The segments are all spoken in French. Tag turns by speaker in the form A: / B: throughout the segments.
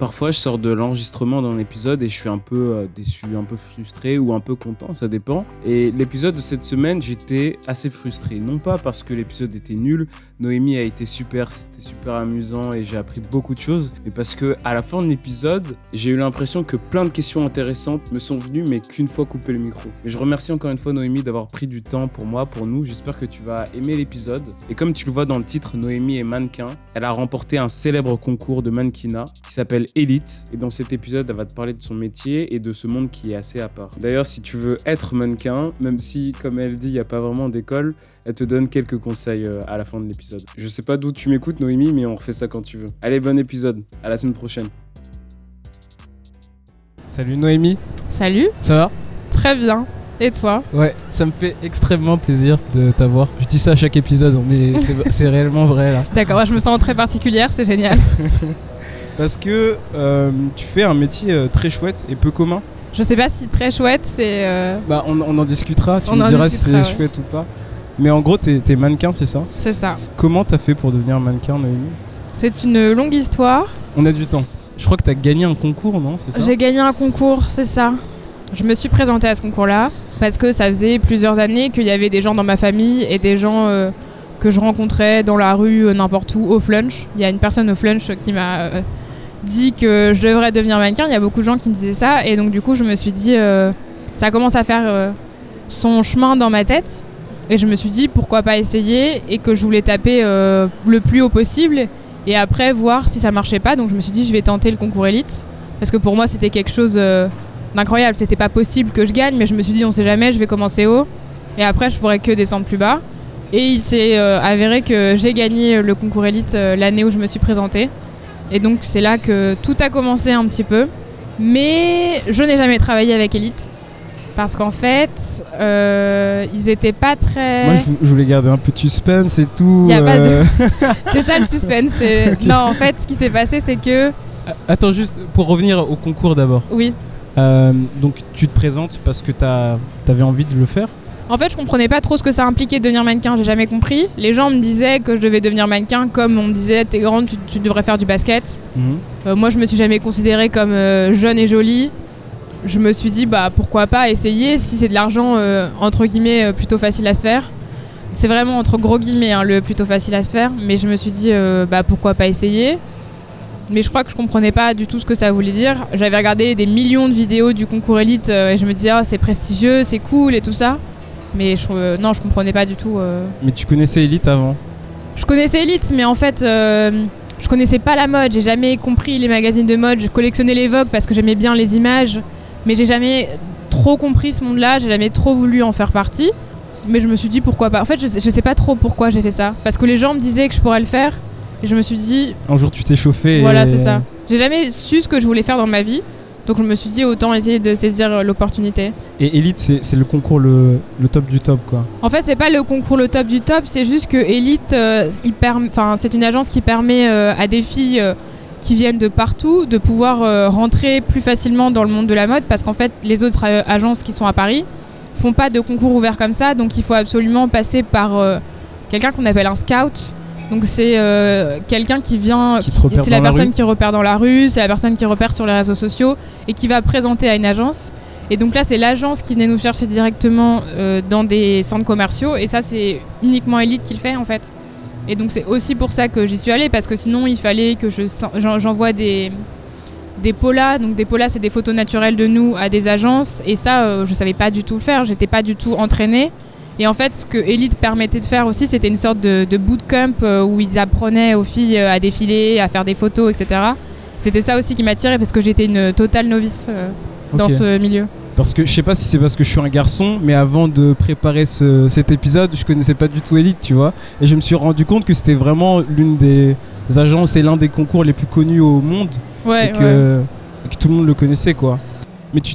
A: Parfois, je sors de l'enregistrement d'un épisode et je suis un peu euh, déçu, un peu frustré ou un peu content, ça dépend. Et l'épisode de cette semaine, j'étais assez frustré. Non pas parce que l'épisode était nul, Noémie a été super, c'était super amusant et j'ai appris beaucoup de choses, mais parce que à la fin de l'épisode, j'ai eu l'impression que plein de questions intéressantes me sont venues, mais qu'une fois coupé le micro. Et je remercie encore une fois Noémie d'avoir pris du temps pour moi, pour nous. J'espère que tu vas aimer l'épisode. Et comme tu le vois dans le titre, Noémie est mannequin. Elle a remporté un célèbre concours de mannequinat qui s'appelle Elite. Et dans cet épisode, elle va te parler de son métier et de ce monde qui est assez à part. D'ailleurs, si tu veux être mannequin, même si, comme elle dit, il n'y a pas vraiment d'école, elle te donne quelques conseils euh, à la fin de l'épisode. Je sais pas d'où tu m'écoutes, Noémie, mais on refait ça quand tu veux. Allez, bon épisode. À la semaine prochaine. Salut Noémie,
B: Salut,
A: ça va?
B: Très bien. Et toi?
A: Ouais, ça me fait extrêmement plaisir de t'avoir. Je dis ça à chaque épisode, mais c'est- c'est réellement vrai là.
B: D'accord, je me sens très particulière, c'est génial.
A: Parce que euh, tu fais un métier euh, très chouette et peu commun.
B: Je sais pas si très chouette, c'est. euh,
A: Bah, on, on en discutera, tu
B: On
A: me diras si c'est
B: ouais.
A: chouette ou pas. Mais en gros, t'es es mannequin, c'est ça?
B: C'est ça.
A: Comment t'as fait pour devenir mannequin, Noémie
B: C'est une longue histoire.
A: On a du temps. Je crois que t'as gagné un concours, non? C'est ça?
B: J'ai gagné un concours, c'est ça. Je me suis présentée à ce concours-là parce que ça faisait plusieurs années qu'il y avait des gens dans ma famille et des gens euh, que je rencontrais dans la rue, n'importe où, au flunch. Il y a une personne au flunch qui m'a euh, dit que je devrais devenir mannequin. Il y a beaucoup de gens qui me disaient ça et donc du coup je me suis dit, euh, ça commence à faire euh, son chemin dans ma tête et je me suis dit pourquoi pas essayer et que je voulais taper euh, le plus haut possible et après voir si ça marchait pas. Donc je me suis dit je vais tenter le concours élite parce que pour moi c'était quelque chose d'incroyable. C'était pas possible que je gagne, mais je me suis dit on sait jamais, je vais commencer haut et après je pourrais que descendre plus bas. Et il s'est avéré que j'ai gagné le concours élite l'année où je me suis présentée. Et donc c'est là que tout a commencé un petit peu. Mais je n'ai jamais travaillé avec Elite parce qu'en fait euh, ils étaient pas très.
A: Moi, je, vou- je voulais garder un peu de suspense et tout.
B: De-
A: euh.
B: C'est ça le suspense. Non, en fait, ce qui s'est passé, c'est que.
A: Attends, juste pour revenir au concours d'abord.
B: Oui.
A: Euh, donc, tu te présentes parce que t'as- t'avais envie de le faire?
B: En fait, je comprenais pas trop ce que ça impliquait de devenir mannequin, j'ai jamais compris. Les gens me disaient que je devais devenir mannequin comme on me disait t'es grande, tu, tu devrais faire du basket. Euh, moi, je me suis jamais considérée comme euh, jeune et jolie. Je me suis dit bah pourquoi pas essayer si c'est de l'argent euh, entre guillemets plutôt facile à se faire. C'est vraiment entre gros guillemets hein, le plutôt facile à se faire, mais je me suis dit bah pourquoi pas essayer. Mais je crois que je comprenais pas du tout ce que ça voulait dire. J'avais regardé des millions de vidéos du concours élite et je me disais ah, c'est prestigieux, c'est cool et tout ça. Mais je, euh, non, je comprenais pas du tout. euh.
A: Mais tu connaissais Elite avant
B: Je connaissais Elite, mais en fait, euh, je connaissais pas la mode. J'ai jamais compris les magazines de mode. Je collectionnais les Vogue parce que j'aimais bien les images, mais j'ai jamais trop compris ce monde-là. J'ai jamais trop voulu en faire partie. Mais je me suis dit pourquoi pas. En fait, je sais, je sais pas trop pourquoi j'ai fait ça. Parce que les gens me disaient que je pourrais le faire. Et je me suis dit,
A: Un jour, tu t'es chauffé. et-
B: voilà, c'est ça. J'ai jamais su ce que je voulais faire dans ma vie. Donc je me suis dit autant essayer de saisir euh, l'opportunité.
A: Et Elite, c'est le concours le, le top du top, quoi.
B: En fait, c'est pas le concours le top du top, c'est juste que Elite, euh, c'est une agence qui permet euh, à des filles euh, qui viennent de partout de pouvoir rentrer plus facilement dans le monde de la mode parce qu'en fait, les autres agences qui sont à Paris font pas de concours ouvert comme ça, donc il faut absolument passer par quelqu'un qu'on appelle un scout. Donc c'est euh, quelqu'un qui vient, c'est la personne
A: rue.
B: qui repère dans la rue, c'est la personne qui repère sur les réseaux sociaux et qui va présenter à une agence. Et donc là, c'est l'agence qui venait nous chercher directement euh, dans des centres commerciaux. Et ça, c'est uniquement Elite qui le fait en fait. Et donc c'est aussi pour ça que j'y suis allée parce que sinon il fallait que je j'en- j'envoie des des polas. Donc des polas, c'est des photos naturelles de nous à des agences. Et ça, euh, je savais pas du tout le faire. J'étais pas du tout entraînée. Et en fait, ce que Elite permettait de faire aussi, c'était une sorte de, de bootcamp euh, où ils apprenaient aux filles euh, à défiler, à faire des photos, etc. C'était ça aussi qui m'attirait parce que j'étais une totale novice euh, dans ce milieu.
A: Parce que je sais pas si c'est parce que je suis un garçon, mais avant de préparer ce- cet épisode, je connaissais pas du tout Elite, tu vois. Et je me suis rendu compte que c'était vraiment l'une des agences et l'un des concours les plus connus au monde.
B: Ouais,
A: et, que, et que tout le monde le connaissait, quoi.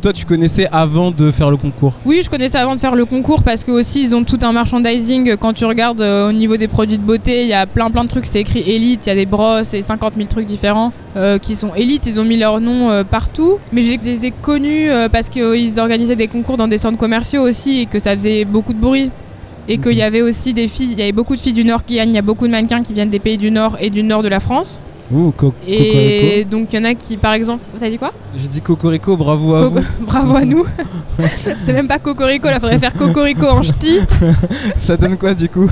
A: Toi, tu connaissais avant de faire le concours.
B: Oui, je connaissais avant de faire le concours parce que aussi ils ont tout un merchandising. Quand tu regardes euh, au niveau des produits de beauté, il y a plein plein de trucs. C'est écrit Elite, il y a des brosses et 50 000 trucs différents euh, qui sont Elite. Ils ont mis leur nom euh, partout. Mais je les ai connus parce qu'ils organisaient des concours dans des centres commerciaux aussi et que ça faisait beaucoup de bruit. Et qu'il y avait aussi des filles, il y avait beaucoup de filles du Nord qui gagnent, il y a beaucoup de mannequins qui viennent des pays du Nord et du Nord de la France.
A: Ouh, co-
B: Et donc il y en a qui, par exemple, t'as dit quoi?
A: J'ai dit Cocorico, bravo à vous.
B: Bravo à nous. C'est même pas Cocorico, là faudrait faire Cocorico en ch'ti.
A: Ça donne quoi du coup?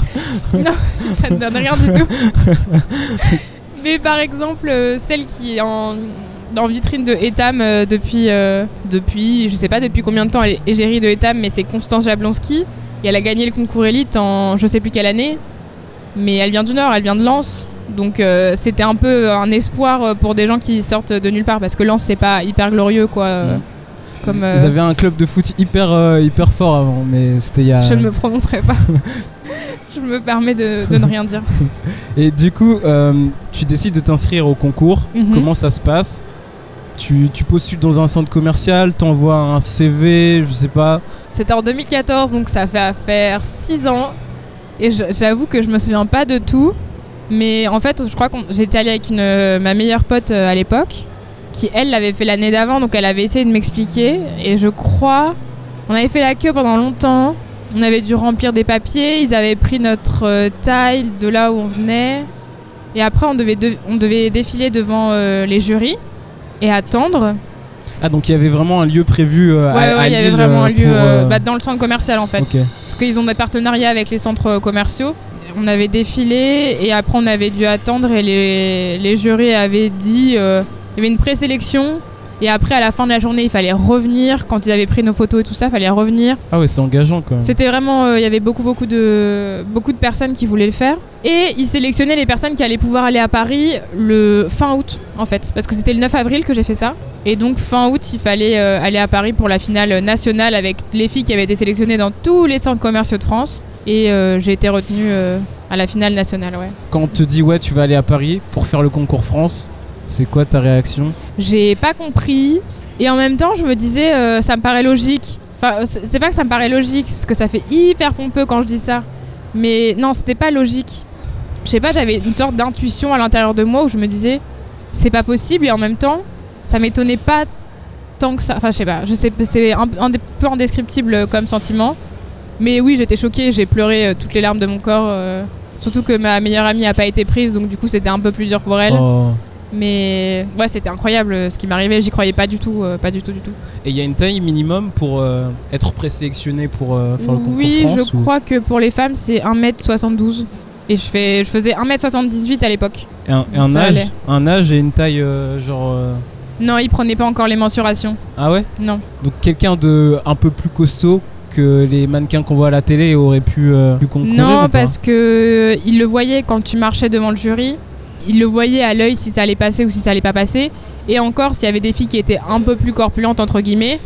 B: Ça ne donne rien du tout. Mais par exemple, euh, celle qui est en, vitrine de Etam euh, depuis, euh, depuis, je sais pas depuis combien de temps elle est égérie de Etam, mais c'est Constance Jablonski. Et elle a gagné le concours élite en je sais plus quelle année. Mais elle vient du Nord, elle vient de Lens. Donc euh, c'était un peu un espoir euh, pour des gens qui sortent de nulle part. Parce que Lens, c'est pas hyper glorieux, quoi. euh,
A: Ouais.
B: Comme, euh,
A: Ils avaient un club de foot hyper, euh, hyper fort avant, mais c'était il y a.
B: Je ne me prononcerai pas. je me permets de, de ne rien dire.
A: Et du coup, euh, tu décides de t'inscrire au concours.
B: Mhm.
A: Comment ça se passe? Tu, tu postules dans un centre commercial, t'envoies un CV, je sais pas.
B: C'était en 2014, donc ça fait à faire 6 ans. Et j'avoue que je me souviens pas de tout. Mais en fait, je crois que j'étais allée avec une, euh, ma meilleure pote euh, à l'époque, qui elle l'avait fait l'année d'avant, donc elle avait essayé de m'expliquer. Et je crois, on avait fait la queue pendant longtemps. On avait dû remplir des papiers. Ils avaient pris notre euh, taille de là où on venait. Et après, on devait, de- on devait défiler devant euh, les jurys et attendre.
A: Ah, donc il y avait vraiment un lieu prévu euh, à,
B: Ouais,
A: à
B: ouais, il y avait vraiment un lieu euh, bah, dans le centre commercial en fait. Parce qu'ils ont des partenariats avec les centres commerciaux. On avait défilé et après on avait dû attendre et les, les jurys avaient dit euh, il y avait une présélection et après à la fin de la journée il fallait revenir quand ils avaient pris nos photos et tout ça, il fallait revenir.
A: Ah ouais, c'est engageant quand même.
B: C'était vraiment euh, il y avait beaucoup beaucoup de beaucoup de personnes qui voulaient le faire et ils sélectionnaient les personnes qui allaient pouvoir aller à Paris le fin août en fait parce que c'était le 9 avril que j'ai fait ça. Et donc fin août, il fallait euh, aller à Paris pour la finale nationale avec les filles qui avaient été sélectionnées dans tous les centres commerciaux de France. Et euh, j'ai été retenue à la finale nationale, ouais.
A: Quand on te dit ouais, tu vas aller à Paris pour faire le concours France, c'est quoi ta réaction?
B: J'ai pas compris. Et en même temps, je me disais, euh, ça me paraît logique. Enfin, c'est pas que ça me paraît logique, parce que ça fait hyper pompeux quand je dis ça. Mais non, c'était pas logique. Je sais pas, j'avais une sorte d'intuition à l'intérieur de moi où je me disais, c'est pas possible. Et en même temps, ça m'étonnait pas tant que ça. Enfin, je sais pas, je sais, c'est un, peu indescriptible comme sentiment. Mais oui, j'étais choquée, j'ai pleuré euh, toutes les larmes de mon corps. euh, surtout que ma meilleure amie a pas été prise, donc du coup, c'était un peu plus dur pour elle.
A: Oh.
B: Mais ouais, c'était incroyable euh, ce qui m'arrivait, j'y croyais pas du tout, euh, pas du tout, du tout.
A: Et il y a une taille minimum pour euh, être présélectionné pour euh, faire le concours
B: oui,
A: France
B: je
A: ou-
B: crois que pour les femmes, c'est 1m72. Et je, fais, je faisais 1m78 à l'époque.
A: Et un, et un
B: Ça
A: âge, un âge et une taille genre.
B: Non, ils prenaient pas encore les mensurations.
A: Ah ouais?
B: Non.
A: Donc quelqu'un de un peu plus costaud que les mannequins qu'on voit à la télé aurait pu, pu concourir ou
B: Non, parce que ils le voyaient quand tu marchais devant le jury. Ils le voyaient à l'œil si ça allait passer ou si ça allait pas passer. Et encore, s'il y avait des filles qui étaient un peu plus corpulentes, entre guillemets,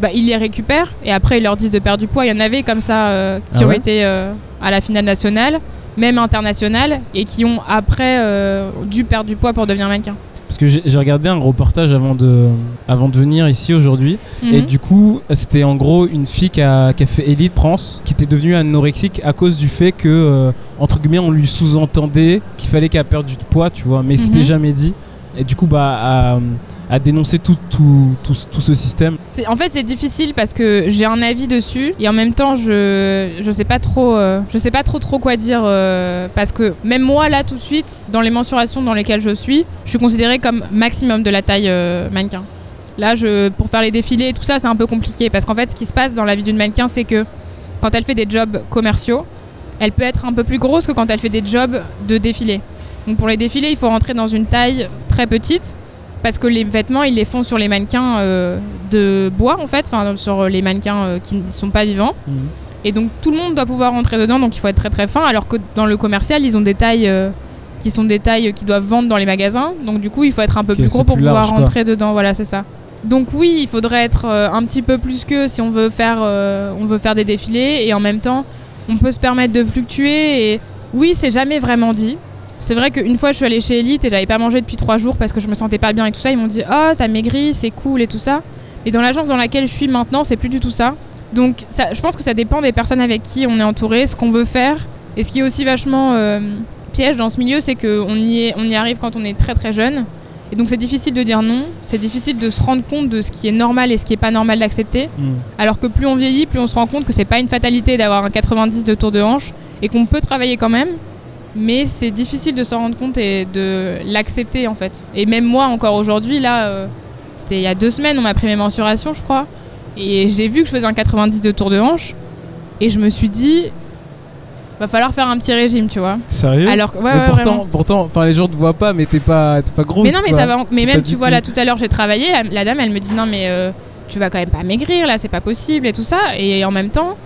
B: bah, ils les récupèrent et après ils leur disent de perdre du poids. Il y en avait comme ça euh, qui
A: Ah
B: ont été euh, à la finale nationale, même internationale, et qui ont après euh, dû perdre du poids pour devenir mannequin.
A: Parce que j'ai regardé un reportage avant de, avant de venir ici aujourd'hui. Et
B: Mhm.
A: du coup, c'était en gros une fille qui a, qui a fait Elite France, qui était devenue anorexique à cause du fait que, euh, entre guillemets, on lui sous-entendait qu'il fallait qu'elle perde du poids, tu vois, mais c'était
B: Mhm.
A: jamais dit. Et du coup, bah, à, à dénoncer tout, tout, tout, tout ce système.
B: En fait, c'est difficile parce que j'ai un avis dessus et en même temps, je je sais pas trop, euh, je sais pas trop trop quoi dire euh, parce que même moi là tout de suite, dans les mensurations dans lesquelles je suis, je suis considérée comme maximum de la taille euh, mannequin. Là, je, pour faire les défilés et tout ça, c'est un peu compliqué parce qu'en fait, ce qui se passe dans la vie d'une mannequin, c'est que quand elle fait des jobs commerciaux, elle peut être un peu plus grosse que quand elle fait des jobs de défilé. Donc pour les défilés, il faut rentrer dans une taille très petite parce que les vêtements, ils les font sur les mannequins euh, de bois en fait, enfin sur les mannequins euh, qui ne sont pas vivants. Et donc tout le monde doit pouvoir rentrer dedans, donc il faut être très très fin. Alors que dans le commercial, ils ont des tailles euh, qui sont des tailles qu'ils doivent vendre dans les magasins. Donc du coup, il faut être un peu plus gros pour
A: plus
B: pouvoir
A: large, quoi.
B: rentrer dedans. Voilà, c'est ça. Donc oui, il faudrait être un petit peu plus que si on veut faire, on veut faire des défilés et en même temps, on peut se permettre de fluctuer. Et oui, c'est jamais vraiment dit. C'est vrai qu'une fois, je suis allée chez Elite et j'avais pas mangé depuis trois jours parce que je me sentais pas bien et tout ça. Ils m'ont dit, oh, t'as maigri, c'est cool et tout ça. Et dans l'agence dans laquelle je suis maintenant, c'est plus du tout ça. Donc ça, je pense que ça dépend des personnes avec qui on est entouré, ce qu'on veut faire. Et ce qui est aussi vachement euh, piège dans ce milieu, c'est qu'on y, est- on y arrive quand on est très très jeune. Et donc c'est difficile de dire non, c'est difficile de se rendre compte de ce qui est normal et ce qui est pas normal d'accepter.
A: Mm.
B: Alors que plus on vieillit, plus on se rend compte que c'est pas une fatalité d'avoir un 90 de tour de hanche et qu'on peut travailler quand même. Mais c'est difficile de s'en rendre compte et de l'accepter en fait. Et même moi, encore aujourd'hui, là, euh, c'était il y a deux semaines, on m'a pris mes mensurations, je crois, et j'ai vu que je faisais un 90 de tour de hanche, et je me suis dit, va falloir faire un petit régime, tu vois.
A: Sérieux
B: Alors que, ouais,
A: mais
B: ouais,
A: pourtant, enfin les gens te voient pas, mais t'es pas, t'es pas grosse.
B: Mais non, mais
A: quoi.
B: ça va. Mais même, tu vois,
A: tout.
B: là, tout à l'heure, j'ai travaillé. la- La dame, elle me dit non, mais euh, tu vas quand même pas maigrir, là, c'est pas possible et tout ça. Et en même temps,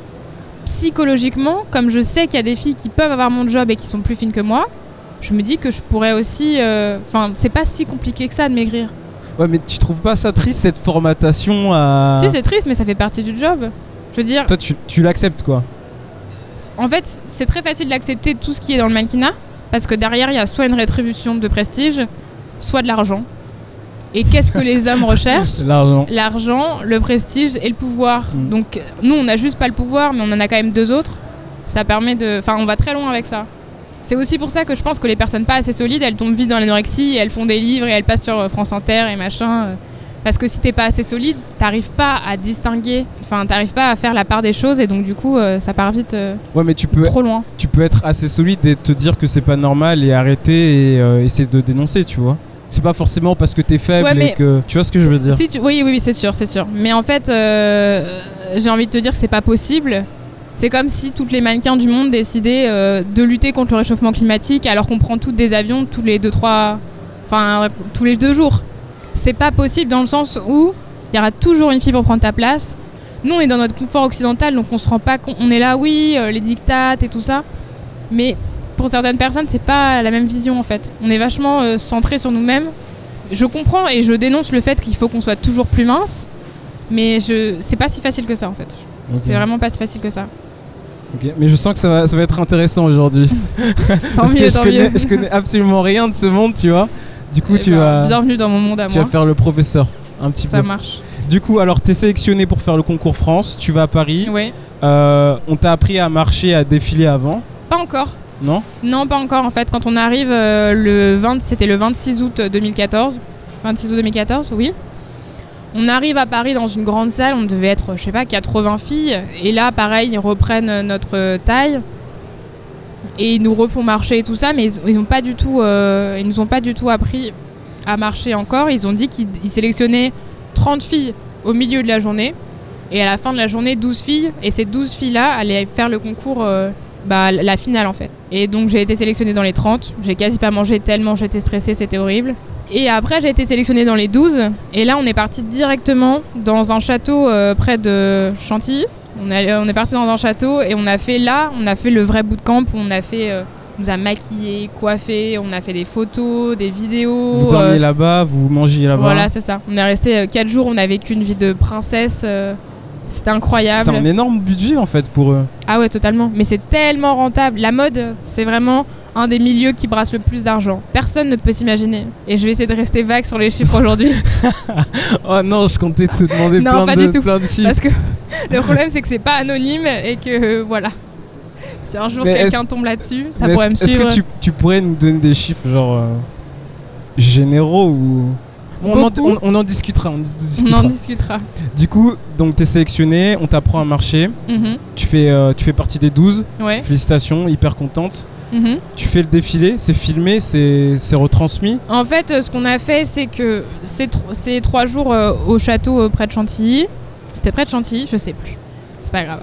B: psychologiquement, comme je sais qu'il y a des filles qui peuvent avoir mon job et qui sont plus fines que moi, je me dis que je pourrais aussi. euh, Enfin, c'est pas si compliqué que ça de maigrir.
A: Ouais, mais tu trouves pas ça triste cette formatation à.
B: Si, c'est triste, mais ça fait partie du job. Je veux dire,
A: Toi, tu, tu l'acceptes quoi
B: en fait, c'est très facile d'accepter tout ce qui est dans le mannequinat parce que derrière, il y a soit une rétribution de prestige, soit de l'argent. Et qu'est-ce que les hommes recherchent?
A: L'argent.
B: L'argent, le prestige et le pouvoir.
A: Mm.
B: Donc nous, on n'a juste pas le pouvoir, mais on en a quand même deux autres. Ça permet de... Enfin, on va très loin avec ça. C'est aussi pour ça que je pense que les personnes pas assez solides, elles tombent vite dans l'anorexie, elles font des livres et elles passent sur euh, France Inter et machin. euh. Parce que si t'es pas assez solide, t'arrives pas à distinguer, enfin t'arrives pas à faire la part des choses et donc du coup euh, ça part vite euh,
A: Ouais, mais tu peux,
B: trop loin.
A: tu peux être assez solide et te dire que c'est pas normal et arrêter et euh, essayer de dénoncer, tu vois. C'est pas forcément parce que t'es faible
B: Ouais, mais-
A: et que. Tu vois ce que je veux dire?
B: Si tu- Oui, oui, oui, c'est sûr, c'est sûr. Mais en fait, euh, j'ai envie de te dire que c'est pas possible. C'est comme si toutes les mannequins du monde décidaient euh, de lutter contre le réchauffement climatique alors qu'on prend toutes des avions tous les deux, trois. Enfin, tous les deux jours. C'est pas possible dans le sens où il y aura toujours une fille pour prendre ta place. Nous, on est dans notre confort occidental, donc on se rend pas compte. On est là, oui, euh, les dictates et tout ça. Mais pour certaines personnes, c'est pas la même vision en fait. On est vachement euh, centré sur nous-mêmes. Je comprends et je dénonce le fait qu'il faut qu'on soit toujours plus mince, mais je c'est pas si facile que ça en fait. C'est vraiment pas si facile que ça.
A: Ok, Mais je sens que ça va, ça va être intéressant aujourd'hui.
B: Tant
A: Parce
B: mieux,
A: que je
B: tant
A: connais,
B: mieux.
A: je connais absolument rien de ce monde, tu vois. Du coup,
B: Eh
A: tu,
B: ben,
A: vas,
B: Bienvenue dans mon monde à
A: tu vas faire le professeur un petit
B: Ça
A: peu.
B: marche.
A: Du coup, alors t'es sélectionné pour faire le concours France, tu vas à Paris.
B: Oui.
A: Euh, on t'a appris à marcher, à défiler avant,
B: Pas encore.
A: Non
B: Non, pas encore en fait. Quand on arrive euh, le 20, c'était le 26 août 2014. 26 août 2014, oui. On arrive à Paris dans une grande salle, on devait être, je sais pas, 80 filles. Et là, pareil, ils reprennent notre taille. Et ils nous refont marcher et tout ça, mais ils, ils ont pas du tout, euh, ils nous ont pas du tout appris à marcher encore. Ils ont dit qu'ils ils sélectionnaient 30 filles au milieu de la journée. Et à la fin de la journée, 12 filles. Et ces 12 filles-là allaient faire le concours, euh, bah, la finale en fait. Et donc j'ai été sélectionnée dans les 30. J'ai quasi pas mangé tellement j'étais stressée, c'était horrible. Et après j'ai été sélectionnée dans les 12. Et là on est parti directement dans un château euh, près de Chantilly. On, est- on est parti dans un château et on a fait là, on a fait le vrai bootcamp où on a fait, euh, on nous a maquillé, coiffé, on a fait des photos, des vidéos.
A: Vous
B: euh,
A: dormiez là-bas, vous mangiez là-bas.
B: voilà, c'est ça. On est resté 4 jours, on a vécu une vie de princesse. C'était incroyable.
A: C'est un énorme budget en fait pour eux.
B: Ah ouais, totalement. Mais c'est tellement rentable. La mode, c'est vraiment un des milieux qui brasse le plus d'argent. Personne ne peut s'imaginer. Et je vais essayer de rester vague sur les chiffres aujourd'hui.
A: Oh non, je comptais te demander
B: Non,
A: plein,
B: pas
A: de,
B: du tout.
A: plein de chiffres.
B: parce que le problème, c'est que c'est pas anonyme et que euh, voilà. Si un jour quelqu'un tombe là-dessus, ça pourrait me
A: est-ce, est-ce
B: suivre.
A: que tu, tu pourrais nous donner des chiffres genre euh, généraux ou on, en,
B: Beaucoup.
A: on- on en discutera. On en
B: On
A: discutera.
B: en discutera.
A: Du coup, donc t'es sélectionné, on t'apprend à marcher,
B: Mhm.
A: tu fais, euh, tu fais partie des 12,
B: Ouais.
A: félicitations, hyper contente.
B: Mhm.
A: Tu fais le défilé, c'est filmé, c'est, c'est retransmis.
B: En fait, euh, ce qu'on a fait, c'est que ces, tro- ces trois jours euh, au château euh, près de Chantilly, c'était près de Chantilly, je sais plus, c'est pas grave.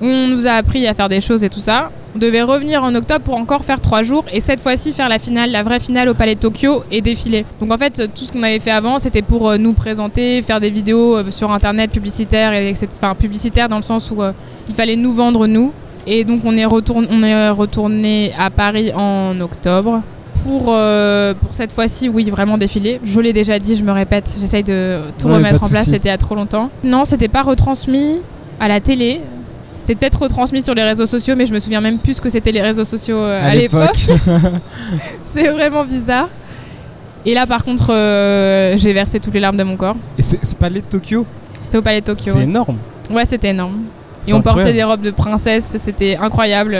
B: On nous a appris à faire des choses et tout ça. On devait revenir en octobre pour encore faire trois jours et cette fois-ci faire la finale, la vraie finale au Palais de Tokyo et défiler. Donc en fait, tout ce qu'on avait fait avant, c'était pour euh, nous présenter, faire des vidéos euh, sur internet publicitaires et. Enfin publicitaires dans le sens où euh, il fallait nous vendre nous. Et donc on est, retourné, on est retourné à Paris en octobre pour, euh, pour cette fois-ci, oui, vraiment défiler. Je l'ai déjà dit, je me répète, j'essaye de tout
A: Ouais,
B: remettre en place, c'était a trop longtemps. Non, c'était pas retransmis à la télé. C'était peut-être retransmis sur les réseaux sociaux, mais je me souviens même plus ce que c'était les réseaux sociaux euh, à, l'époque. C'est vraiment bizarre. Et là, par contre, euh, j'ai versé toutes les larmes de mon corps.
A: Et c'est, pas les de Tokyo?
B: C'était au Palais de Tokyo.
A: C'est
B: ouais.
A: énorme.
B: Ouais, c'était énorme. Et on portait des robes de princesse, c'était incroyable.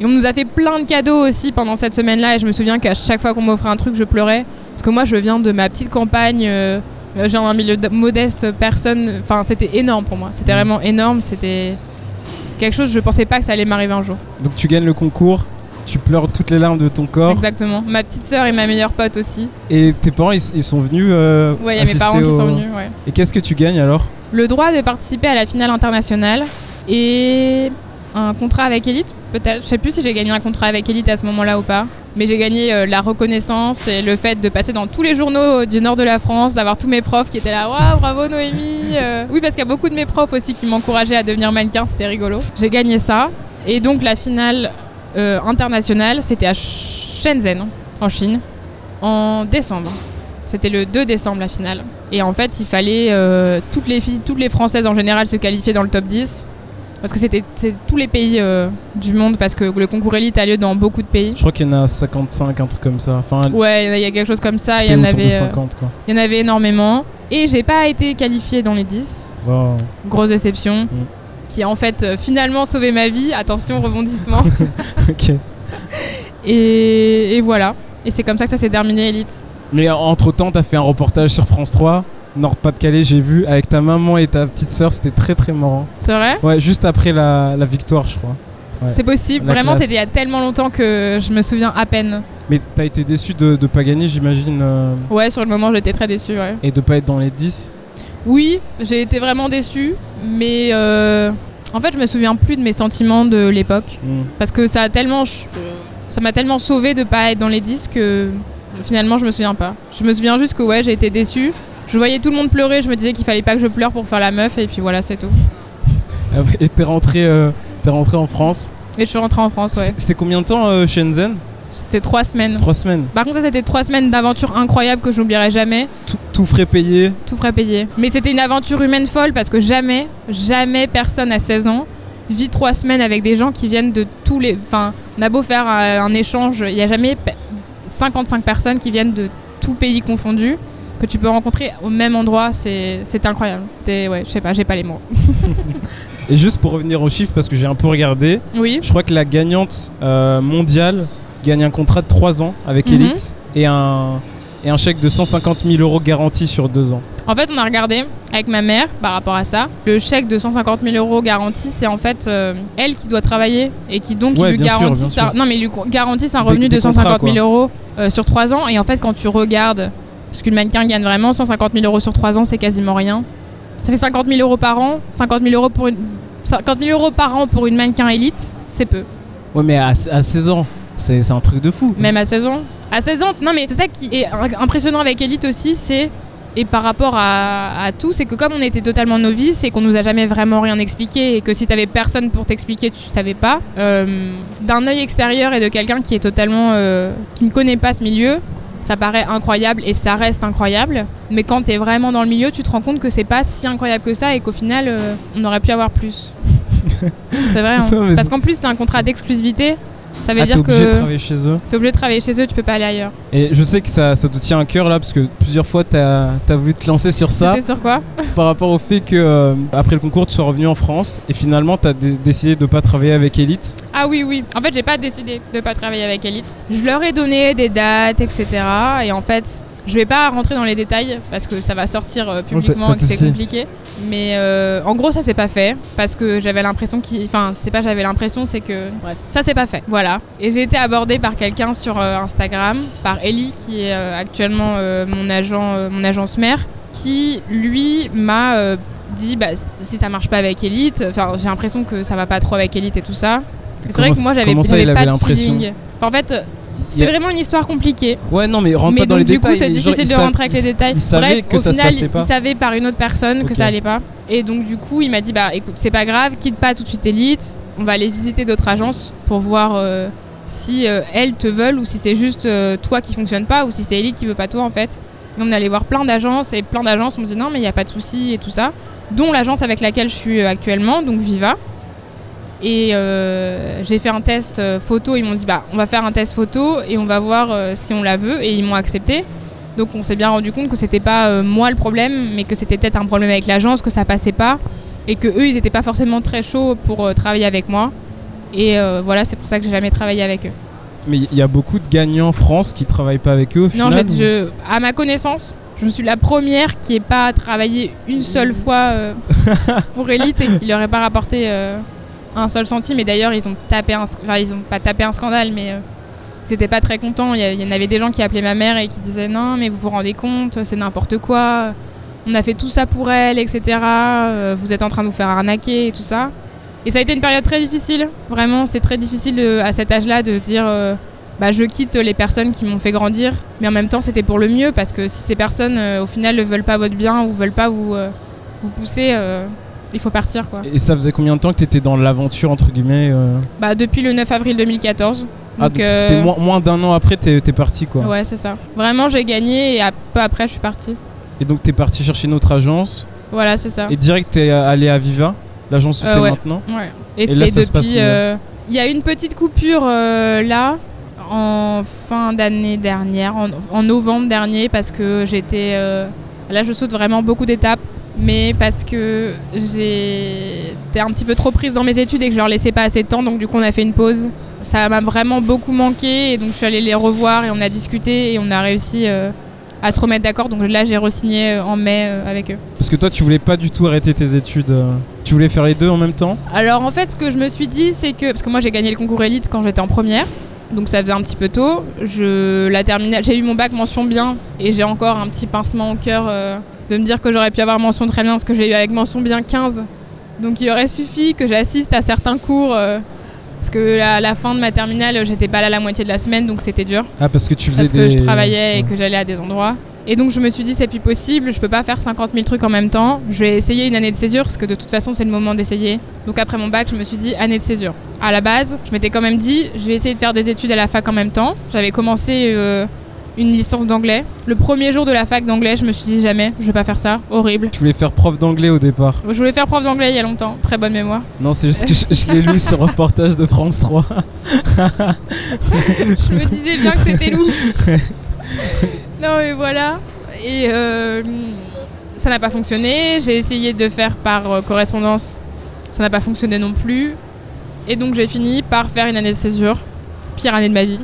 B: Et on nous a fait plein de cadeaux aussi pendant cette semaine-là. Et je me souviens qu'à chaque fois qu'on m'offrait un truc, je pleurais. Parce que moi, je viens de ma petite campagne, euh, je viens d'un milieu de- modeste, personne. Enfin, c'était énorme pour moi. C'était
A: Mm.
B: vraiment énorme. C'était quelque chose, je pensais pas que ça allait m'arriver un jour.
A: Donc tu gagnes le concours tu pleures toutes les larmes de ton corps.
B: Exactement. Ma petite sœur et ma meilleure pote aussi.
A: Et tes parents, ils, ils sont venus. euh,
B: Ouais, il y a mes parents qui sont venus. Ouais.
A: Et qu'est-ce que tu gagnes alors?
B: Le droit de participer à la finale internationale et un contrat avec Elite, peut-être. Je sais plus si j'ai gagné un contrat avec Elite à ce moment-là ou pas. Mais j'ai gagné euh, la reconnaissance et le fait de passer dans tous les journaux du nord de la France, d'avoir tous mes profs qui étaient là, waouh, bravo Noémie. euh. Oui, parce qu'il y a beaucoup de mes profs aussi qui m'encourageaient à devenir mannequin, c'était rigolo. J'ai gagné ça. Et donc la finale euh, internationale, c'était à Shenzhen, en Chine, en décembre. C'était le 2 décembre la finale. Et en fait, il fallait euh, toutes les filles, toutes les Françaises en général se qualifier dans le top 10. Parce que c'était c'est tous les pays euh, du monde, parce que le concours élite a lieu dans beaucoup de pays.
A: Je crois qu'il y en a 55, un truc comme ça. Enfin,
B: Ouais, il y a quelque chose comme ça, il y, en avait, euh,
A: 50 quoi.
B: il y en avait énormément. Et j'ai pas été qualifiée dans les 10.
A: Wow.
B: Grosse déception.
A: Mm.
B: Qui a en fait euh, finalement sauvé ma vie. Attention, rebondissement.
A: ok.
B: et, et voilà. Et c'est comme ça que ça s'est terminé, Elite.
A: Mais entre temps, t'as fait un reportage sur France 3, Nord-Pas-de-Calais, j'ai vu, avec ta maman et ta petite sœur, c'était très très marrant.
B: C'est vrai
A: Ouais, juste après la, la victoire, je crois. Ouais.
B: C'est possible.
A: La
B: Vraiment, c'était il y a tellement longtemps que je me souviens à peine.
A: Mais t'as été déçu de ne pas gagner, j'imagine, euh,
B: Ouais, sur le moment, j'étais très déçue, ouais.
A: et de pas être dans les 10.
B: Oui, j'ai été vraiment déçue, mais euh, en fait, je me souviens plus de mes sentiments de l'époque.
A: Hmm.
B: Parce que ça a tellement. euh, Ça m'a tellement sauvé de pas être dans les 10 que finalement, je me souviens pas. Je me souviens juste que, ouais, j'ai été déçue. Je voyais tout le monde pleurer, je me disais qu'il fallait pas que je pleure pour faire la meuf, et puis voilà, c'est tout.
A: Ah Et t'es rentré, euh, t'es rentré en France.
B: Et je suis rentrée en France, ouais.
A: C'était- combien de temps, euh, Shenzhen
B: C'était trois semaines.
A: Trois semaines.
B: Par contre, ça, c'était trois semaines d'aventure incroyable que je n'oublierai jamais.
A: Tout, tout frais payé.
B: tout frais payé. Mais c'était une aventure humaine folle parce que jamais, jamais personne à 16 ans vit trois semaines avec des gens qui viennent de tous les. Enfin, on a beau faire euh, un échange, il n'y a jamais pe- 55 personnes qui viennent de tout pays confondu que tu peux rencontrer au même endroit. C'est incroyable. Ouais, je sais pas, j'ai pas les mots.
A: Et juste pour revenir aux chiffres, parce que j'ai un peu regardé,
B: Oui.
A: je crois que la gagnante euh, mondiale gagne un contrat de 3 ans avec
B: Mhm.
A: Elite et, un, et un chèque de 150 000 euros garanti sur 2 ans.
B: En fait, on a regardé avec ma mère par rapport à ça. Le chèque de 150 000 euros garanti, c'est en fait euh, elle qui doit travailler et qui donc
A: Ouais,
B: lui
A: bien
B: un, non mais lui garantisse un revenu
A: des
B: de 150 000
A: contrats,
B: euros euh, sur 3 ans. Et en fait, quand tu regardes ce qu'une mannequin gagne vraiment, 150 000 euros sur 3 ans, c'est quasiment rien. Ça fait 50 000 euros par an. 50 000 euros pour une 50 000 euros par an pour une mannequin élite, c'est peu.
A: Ouais, mais à, à 16 ans, c'est c'est un truc de fou.
B: Même à 16 ans. À 16 ans, non mais c'est ça qui est impressionnant avec Elite aussi, c'est et par rapport à, à tout, c'est que comme on était totalement novices et qu'on nous a jamais vraiment rien expliqué et que si t'avais personne pour t'expliquer, tu savais pas, euh, d'un œil extérieur et de quelqu'un qui est totalement euh, qui ne connaît pas ce milieu, ça paraît incroyable et ça reste incroyable. Mais quand t'es vraiment dans le milieu, tu te rends compte que c'est pas si incroyable que ça et qu'au final, euh, on aurait pu avoir plus. c'est vrai. hein.
A: Non,
B: Parce qu'en plus, c'est un contrat d'exclusivité. Ça veut
A: Ah, t'es
B: dire
A: obligé de travailler chez eux.
B: T'es obligé de travailler chez eux, tu peux pas aller ailleurs.
A: Et je sais que ça, ça te tient à cœur là, parce que plusieurs fois t'as as voulu te lancer sur ça
B: C'était sur quoi
A: par rapport au fait que euh, après le concours tu sois revenu en France et finalement t'as dé- décidé de pas travailler avec Elite.
B: Ah oui, oui. En fait, j'ai pas décidé de pas travailler avec Elite. Je leur ai donné des dates, etc. Et en fait, je vais pas rentrer dans les détails parce que ça va sortir euh, publiquement
A: pas
B: et que c'est compliqué. Mais euh, en gros, ça s'est pas fait parce que j'avais l'impression qu'il. Enfin, c'est pas j'avais l'impression, c'est que. Bref, ça s'est pas fait. Voilà. Et j'ai été abordée par quelqu'un sur euh, Instagram, par Ellie, qui est euh, actuellement euh, mon, agent, euh, mon agence mère, qui lui m'a. euh, dit bah, si ça marche pas avec Elite, enfin j'ai l'impression que ça va pas trop avec Elite et tout ça. C'est vrai que moi j'avais pas de
A: l'impression
B: feeling. Enfin, en fait, c'est
A: a-
B: vraiment une histoire compliquée.
A: Ouais non mais rentre
B: mais
A: pas dans
B: donc
A: les
B: du coup
A: détails.
B: c'est
A: mais genre,
B: difficile
A: il
B: de rentrer avec les
A: il-
B: détails. Bref,
A: que
B: au
A: ça
B: final, il, savait par une autre personne que ça allait pas. Et donc du coup il m'a dit bah écoute c'est pas grave, quitte pas tout de suite Elite. On va aller visiter d'autres agences pour voir euh, si euh, elles te veulent ou si c'est juste euh, toi qui fonctionne pas ou si c'est Elite qui veut pas toi en fait. Et on est allé voir plein d'agences et plein d'agences m'ont dit non mais il y a pas de souci et tout ça, dont l'agence avec laquelle je suis actuellement donc Viva. Et euh, j'ai fait un test euh, photo. Ils m'ont dit bah on va faire un test photo et on va voir euh, si on la veut. Et ils m'ont accepté. Donc on s'est bien rendu compte que c'était pas euh, moi le problème, mais que c'était peut-être un problème avec l'agence, que ça passait pas et que eux ils étaient pas forcément très chauds pour travailler avec moi. Et voilà, c'est pour ça que j'ai jamais travaillé avec eux.
A: Mais il y a beaucoup de gagnants en France qui travaillent pas avec eux au
B: Non,
A: final.
B: je, je- à ma connaissance, je suis la première qui n'ait pas travaillé une seule fois euh, pour Elite et qui leur ait pas rapporté un seul centime. Et d'ailleurs, ils ont tapé un, enfin, pas tapé un scandale, mais euh, ils étaient pas très contents. Il y, en avait des gens qui appelaient ma mère et qui disaient non, mais vous vous rendez compte, c'est n'importe quoi. On a fait tout ça pour elle, etc. Euh, Vous êtes en train de nous faire arnaquer et tout ça. Et ça a été une période très difficile. Vraiment, c'est très difficile de- à cet âge-là de se dire. euh, bah, je quitte les personnes qui m'ont fait grandir, mais en même temps c'était pour le mieux parce que si ces personnes euh, au final ne veulent pas votre bien ou veulent pas vous, euh, vous pousser, euh, il faut partir quoi.
A: Et ça faisait combien de temps que tu étais dans l'aventure, entre guillemets euh
B: Bah, depuis le 9 avril 2014.
A: Ah,
B: Donc,
A: donc
B: euh,
A: c'était moins, moins d'un an après, t'es es parti quoi.
B: Ouais, c'est ça. Vraiment, j'ai gagné et un peu après, je suis partie.
A: Et donc t'es parti chercher notre agence.
B: Voilà, c'est ça.
A: Et direct, t'es allé à Viva, l'agence où
B: Euh,
A: t'es
B: ouais.
A: maintenant.
B: Ouais. Et, c'est depuis. euh, Il y a eu une petite coupure là, en fin d'année dernière, en, en novembre dernier, parce que j'étais. Là, je saute vraiment beaucoup d'étapes, mais parce que j'étais un petit peu trop prise dans mes études et que je leur laissais pas assez de temps, donc du coup, on a fait une pause. Ça m'a vraiment beaucoup manqué, et donc je suis allée les revoir et on a discuté et on a réussi euh, à se remettre d'accord. Donc là, j'ai re-signé euh, en mai euh, avec eux.
A: Parce que toi, tu voulais pas du tout arrêter tes études. Tu voulais faire les deux en même temps?
B: Alors en fait, ce que je me suis dit, c'est que parce que moi j'ai gagné le concours élite quand j'étais en première, donc ça faisait un petit peu tôt. Je la terminale, j'ai eu mon bac mention bien et j'ai encore un petit pincement au cœur euh, de me dire que j'aurais pu avoir mention très bien parce que j'ai eu avec mention bien 15. Donc il aurait suffi que j'assiste à certains cours euh, parce que à la fin de ma terminale, j'étais pas là la moitié de la semaine, donc c'était dur
A: Ah, parce que tu faisais
B: parce
A: des.
B: que je travaillais et que j'allais à des endroits. Et donc je me suis dit c'est plus possible, je peux pas faire 50 000 trucs en même temps. Je vais essayer une année de césure parce que de toute façon c'est le moment d'essayer. Donc après mon bac je me suis dit année de césure. À la base je m'étais quand même dit je vais essayer de faire des études à la fac en même temps. J'avais commencé euh, une licence d'anglais. Le premier jour de la fac d'anglais je me suis dit jamais je vais pas faire ça, horrible.
A: Tu voulais faire prof d'anglais au départ.
B: Je voulais faire prof d'anglais il y a longtemps, très bonne mémoire.
A: Non, c'est juste que je, je l'ai lu sur reportage de France 3.
B: je me disais bien que c'était loup. non mais voilà. Et euh, ça n'a pas fonctionné. J'ai essayé de faire par euh, correspondance. Ça n'a pas fonctionné non plus. Et donc j'ai fini par faire une année de césure. Pire année de ma vie.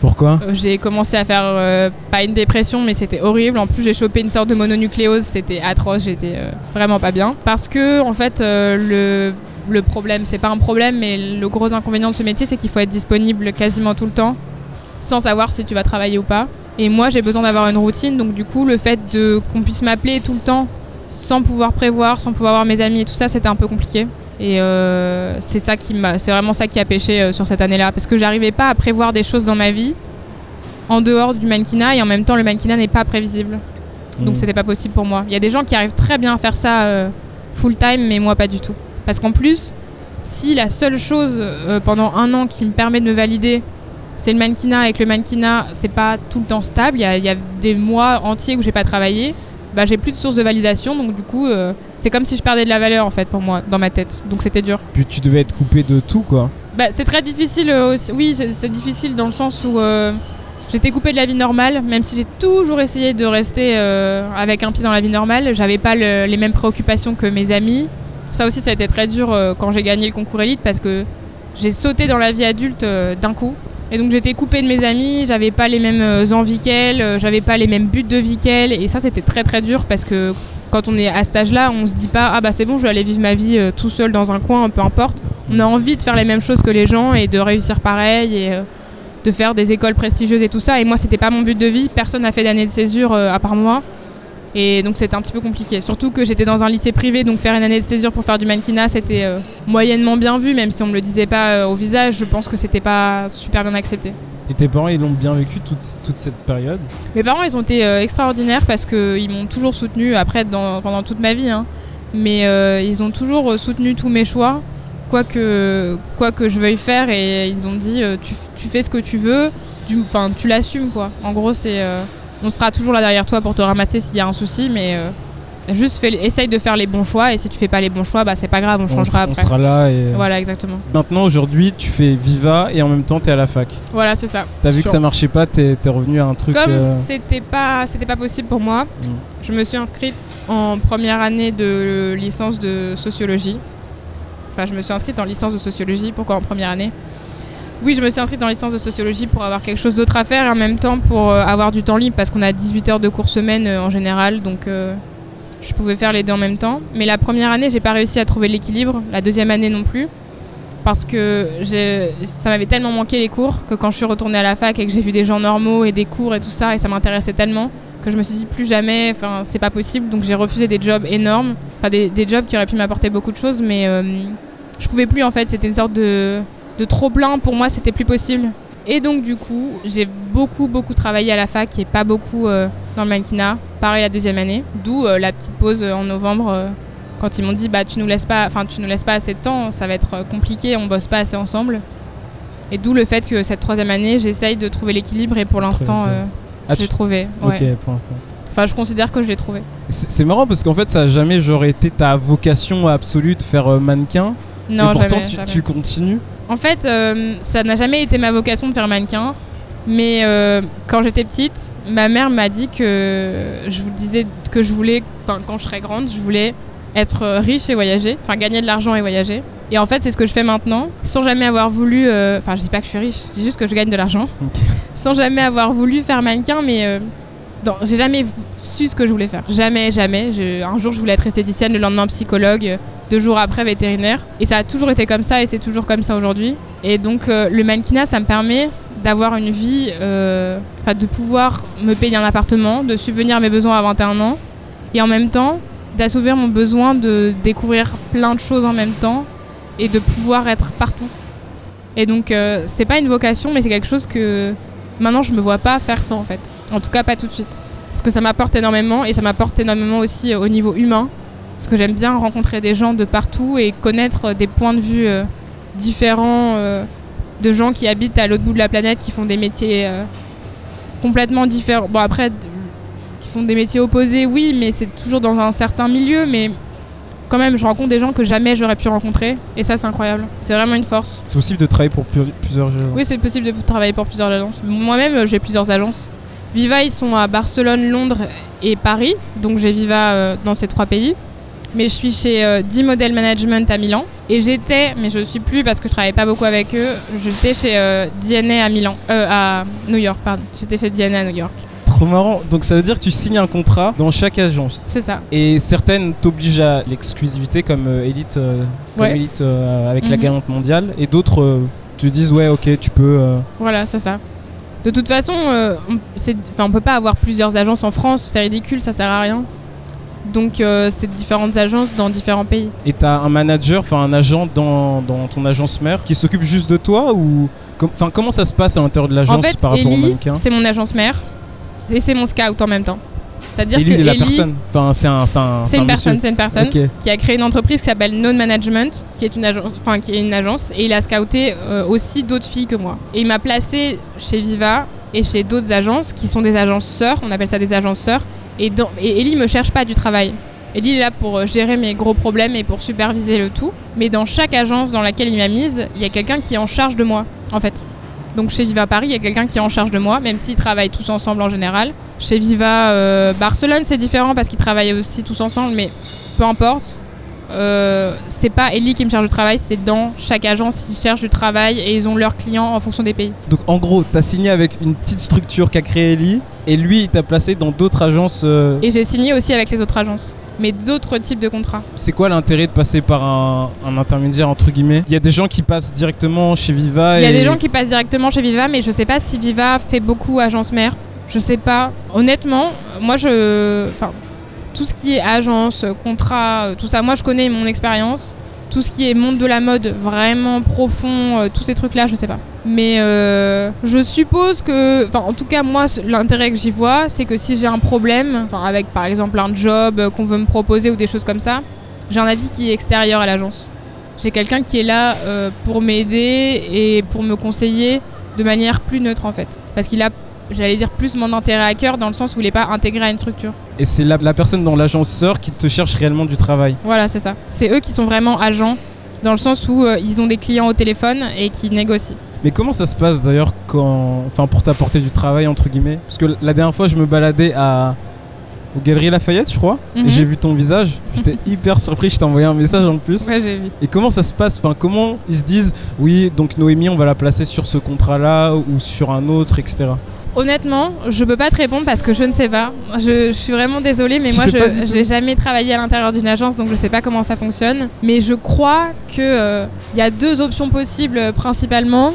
A: Pourquoi
B: Euh, J'ai commencé à faire euh, pas une dépression, mais c'était horrible. En plus, j'ai chopé une sorte de mononucléose. C'était atroce. J'étais euh, vraiment pas bien. Parce que, en fait, le, le problème, c'est pas un problème, mais le gros inconvénient de ce métier, c'est qu'il faut être disponible quasiment tout le temps, sans savoir si tu vas travailler ou pas. Et moi, j'ai besoin d'avoir une routine. Donc, du coup, le fait de qu'on puisse m'appeler tout le temps, sans pouvoir prévoir, sans pouvoir voir mes amis et tout ça, c'était un peu compliqué. Et euh, c'est ça qui m'a, c'est vraiment ça qui a pêché euh, sur cette année-là, parce que j'arrivais pas à prévoir des choses dans ma vie en dehors du mannequinat et en même temps le mannequinat n'est pas prévisible. Donc
A: Mm.
B: c'était pas possible pour moi. Il y a des gens qui arrivent très bien à faire ça euh, full time, mais moi pas du tout. Parce qu'en plus, si la seule chose euh, pendant un an qui me permet de me valider, c'est le mannequinat et que le mannequinat c'est pas tout le temps stable, il y y a des mois entiers où j'ai pas travaillé, bah j'ai plus de source de validation, donc du coup euh, c'est comme si je perdais de la valeur en fait pour moi dans ma tête. Donc c'était dur.
A: Puis tu devais être coupé de tout, quoi.
B: Bah, c'est très difficile euh, aussi. Oui, c'est difficile dans le sens où euh, j'étais coupée de la vie normale, même si j'ai toujours essayé de rester avec un pied dans la vie normale. J'avais pas le- les mêmes préoccupations que mes amis. Ça aussi, ça a été très dur quand j'ai gagné le concours élite parce que j'ai sauté dans la vie adulte d'un coup. Et donc j'étais coupée de mes amis, j'avais pas les mêmes euh, envies qu'elles, euh, j'avais pas les mêmes buts de vie qu'elles. Et ça, c'était très très dur parce que quand on est à cet âge-là, on se dit pas ah bah c'est bon, je vais aller vivre ma vie euh, tout seul dans un coin, peu importe. On a envie de faire les mêmes choses que les gens et de réussir pareil et de faire des écoles prestigieuses et tout ça. Et moi, c'était pas mon but de vie. Personne n'a fait d'année de césure à part moi. Et donc c'était un petit peu compliqué. Surtout que j'étais dans un lycée privé, donc faire une année de césure pour faire du mannequinat, c'était euh, moyennement bien vu, même si on me le disait pas euh, au visage. Je pense que c'était pas super bien accepté.
A: Et tes parents, ils l'ont bien vécu toute, toute cette période?
B: Mes parents, ils ont été euh, extraordinaires parce qu'ils m'ont toujours soutenu après dans- pendant toute ma vie. hein. Mais ils ont toujours soutenu tous mes choix, quoi que, quoi que je veuille faire. Et ils ont dit tu, tu fais ce que tu veux, enfin tu l'assumes quoi. En gros, c'est on sera toujours là derrière toi pour te ramasser s'il y a un souci, mais euh, juste fais, essaye de faire les bons choix. Et si tu fais pas les bons choix, bah c'est pas grave, on
A: On,
B: changera
A: on
B: après.
A: sera là et.
B: Voilà, exactement.
A: Maintenant, aujourd'hui, tu fais Viva et en même temps, t'es à la fac.
B: Voilà, c'est ça.
A: T'as vu que ça marchait pas, t'es es revenu à un truc.
B: Comme
A: euh,
B: c'était pas c'était pas possible pour moi,
A: Mm.
B: je me suis inscrite en première année de licence de sociologie. Enfin, je me suis inscrite en licence de sociologie. Pourquoi en première année? Oui, je me suis inscrite en licence de sociologie pour avoir quelque chose d'autre à faire et en même temps pour euh, avoir du temps libre parce qu'on a 18 heures de cours semaine euh, en général, donc euh, je pouvais faire les deux en même temps. Mais la première année, j'ai pas réussi à trouver l'équilibre. La deuxième année non plus. parce que ça m'avait tellement manqué les cours que quand je suis retournée à la fac et que j'ai vu des gens normaux et des cours et tout ça, et ça m'intéressait tellement que je me suis dit plus jamais, enfin c'est pas possible, donc j'ai refusé des jobs énormes, enfin des, des jobs qui auraient pu m'apporter beaucoup de choses, mais euh, je pouvais plus en fait, c'était une sorte de, de trop plein pour moi, c'était plus possible. Et donc du coup, j'ai beaucoup beaucoup travaillé à la fac et pas beaucoup euh, dans le mannequinat, pareil la deuxième année, d'où euh, la petite pause euh, en novembre. quand ils m'ont dit bah tu nous laisses pas enfin tu nous laisses pas assez de temps ça va être compliqué on bosse pas assez ensemble et d'où le fait que cette troisième année j'essaye de trouver l'équilibre et pour l'instant
A: Ah,
B: j'ai
A: tu-
B: trouvé ouais.
A: Ok, pour l'instant.
B: enfin je considère que je l'ai trouvé
A: C'est marrant parce qu'en fait, ça a jamais genre été ta vocation absolue de faire mannequin.
B: non
A: et pourtant,
B: jamais,
A: tu,
B: jamais.
A: tu continues.
B: En fait euh, ça n'a jamais été ma vocation de faire mannequin mais euh, quand j'étais petite ma mère m'a dit que je vous disais que je voulais quand je serais grande je voulais être riche et voyager enfin gagner de l'argent et voyager. Et en fait c'est ce que je fais maintenant sans jamais avoir voulu euh, enfin je dis pas que je suis riche je dis juste que je gagne de l'argent. Sans jamais avoir voulu faire mannequin, mais non, j'ai jamais su ce que je voulais faire. Jamais, jamais. Un jour, je voulais être esthéticienne, le lendemain, psychologue, deux jours après, vétérinaire. Et ça a toujours été comme ça et c'est toujours comme ça aujourd'hui. Et donc, euh, le mannequinat, ça me permet d'avoir une vie, euh, de pouvoir me payer un appartement, de subvenir à mes besoins à 21 ans, et en même temps, d'assouvir mon besoin de découvrir plein de choses en même temps et de pouvoir être partout. Et donc, euh, c'est pas une vocation, mais c'est quelque chose que maintenant je me vois pas faire ça en fait. En tout cas, pas tout de suite. Parce que ça m'apporte énormément et ça m'apporte énormément aussi euh, au niveau humain. Parce que j'aime bien rencontrer des gens de partout et connaître euh, des points de vue euh, différents euh, de gens qui habitent à l'autre bout de la planète, qui font des métiers euh, complètement différents. Bon, après, qui font des métiers opposés, oui, mais c'est toujours dans un certain milieu. Mais quand même, je rencontre des gens que jamais j'aurais pu rencontrer. Et ça, c'est incroyable. C'est vraiment une force.
A: C'est possible de travailler pour plus- plusieurs gens.
B: Oui, c'est possible de travailler pour plusieurs agences. Moi-même, j'ai plusieurs agences. Viva, ils sont à Barcelone, Londres et Paris. Donc j'ai Viva euh, dans ces trois pays. Mais je suis chez euh, D-Model Management à Milan. Et j'étais, mais je ne suis plus parce que je travaillais pas beaucoup avec eux, j'étais chez euh, DNA à Milan. Euh, à New York, pardon. J'étais chez DNA à New York.
A: Trop marrant. Donc ça veut dire que tu signes un contrat dans chaque agence.
B: C'est ça.
A: Et certaines t'obligent à l'exclusivité comme euh, euh,
B: Ouais.
A: Euh, avec la
B: Mhm.
A: gagnante mondiale. Et d'autres te disent ouais ok tu peux.
B: Voilà, c'est ça. De toute façon, euh, on, on peut pas avoir plusieurs agences en France, c'est ridicule, ça sert à rien. Donc euh, c'est différentes agences dans différents pays.
A: Et t'as un manager, enfin un agent dans, dans ton agence mère qui s'occupe juste de toi ou com- comment ça se passe à l'intérieur de l'agence
B: En fait,
A: par rapport au mannequin?
B: c'est mon agence mère et c'est mon scout en même temps. C'est-à-dire que
A: est la
B: Ellie,
A: personne. Enfin c'est un, c'est un,
B: c'est
A: un
B: une personne, c'est une personne qui a créé une entreprise qui s'appelle Non Management, qui est une agence, enfin qui est une agence, et il a scouté euh, aussi d'autres filles que moi. Et il m'a placé chez Viva et chez d'autres agences qui sont des agences sœurs, on appelle ça des agences sœurs. Et, dans, et Ellie me cherche pas du travail. Ellie est là pour euh, gérer mes gros problèmes et pour superviser le tout. Mais dans chaque agence dans laquelle il m'a mise, il y a quelqu'un qui est en charge de moi, en fait. Donc chez Viva Paris, il y a quelqu'un qui est en charge de moi, même s'ils travaillent tous ensemble en général. Chez Viva euh, Barcelone, c'est différent parce qu'ils travaillent aussi tous ensemble, mais peu importe. Euh, c'est pas Ellie qui me charge du travail, c'est dans chaque agence, ils cherchent du travail et ils ont leurs clients en fonction des pays.
A: Donc en gros t'as signé avec une petite structure qu'a créé Ellie et lui il t'a placé dans d'autres agences. euh,
B: Et j'ai signé aussi avec les autres agences, mais d'autres types de contrats.
A: C'est quoi l'intérêt de passer par un, un intermédiaire entre guillemets? Il y a des gens qui passent directement chez Viva.
B: Il y a
A: et-
B: des gens qui passent directement chez Viva, mais je sais pas si Viva fait beaucoup agence mère. Je sais pas. Honnêtement, moi je. Enfin, tout ce qui est agence, contrat, euh, tout ça, moi je connais mon expérience. Tout ce qui est monde de la mode vraiment profond, euh, tous ces trucs-là, je sais pas. Mais euh, je suppose que, enfin, en tout cas, moi, l'intérêt que j'y vois, c'est que si j'ai un problème, avec par exemple un job qu'on veut me proposer ou des choses comme ça, j'ai un avis qui est extérieur à l'agence. J'ai quelqu'un qui est là euh, pour m'aider et pour me conseiller de manière plus neutre en fait. Parce qu'il a, j'allais dire, plus mon intérêt à cœur dans le sens où il n'est pas intégré à une structure.
A: Et c'est la, la personne dans l'agence sœur qui te cherche réellement du travail.
B: Voilà, c'est ça. C'est eux qui sont vraiment agents dans le sens où euh, ils ont des clients au téléphone et qui négocient.
A: Mais comment ça se passe d'ailleurs quand, enfin pour t'apporter du travail entre guillemets? Parce que la dernière fois je me baladais à aux Galeries Lafayette, je crois,
B: Mhm.
A: et j'ai vu ton visage. J'étais hyper surpris. Je t'ai envoyé un message en plus.
B: Ouais, j'ai vu.
A: Et comment ça se passe? Enfin, comment ils se disent oui, donc Noémie, on va la placer sur ce contrat-là ou sur un autre, etc.
B: Honnêtement, je peux pas te répondre parce que je ne sais pas. Je, je suis vraiment désolée, mais
A: Tu
B: moi, je n'ai jamais travaillé à l'intérieur d'une agence, donc je sais pas comment ça fonctionne. Mais je crois que il y a deux options possibles euh, principalement.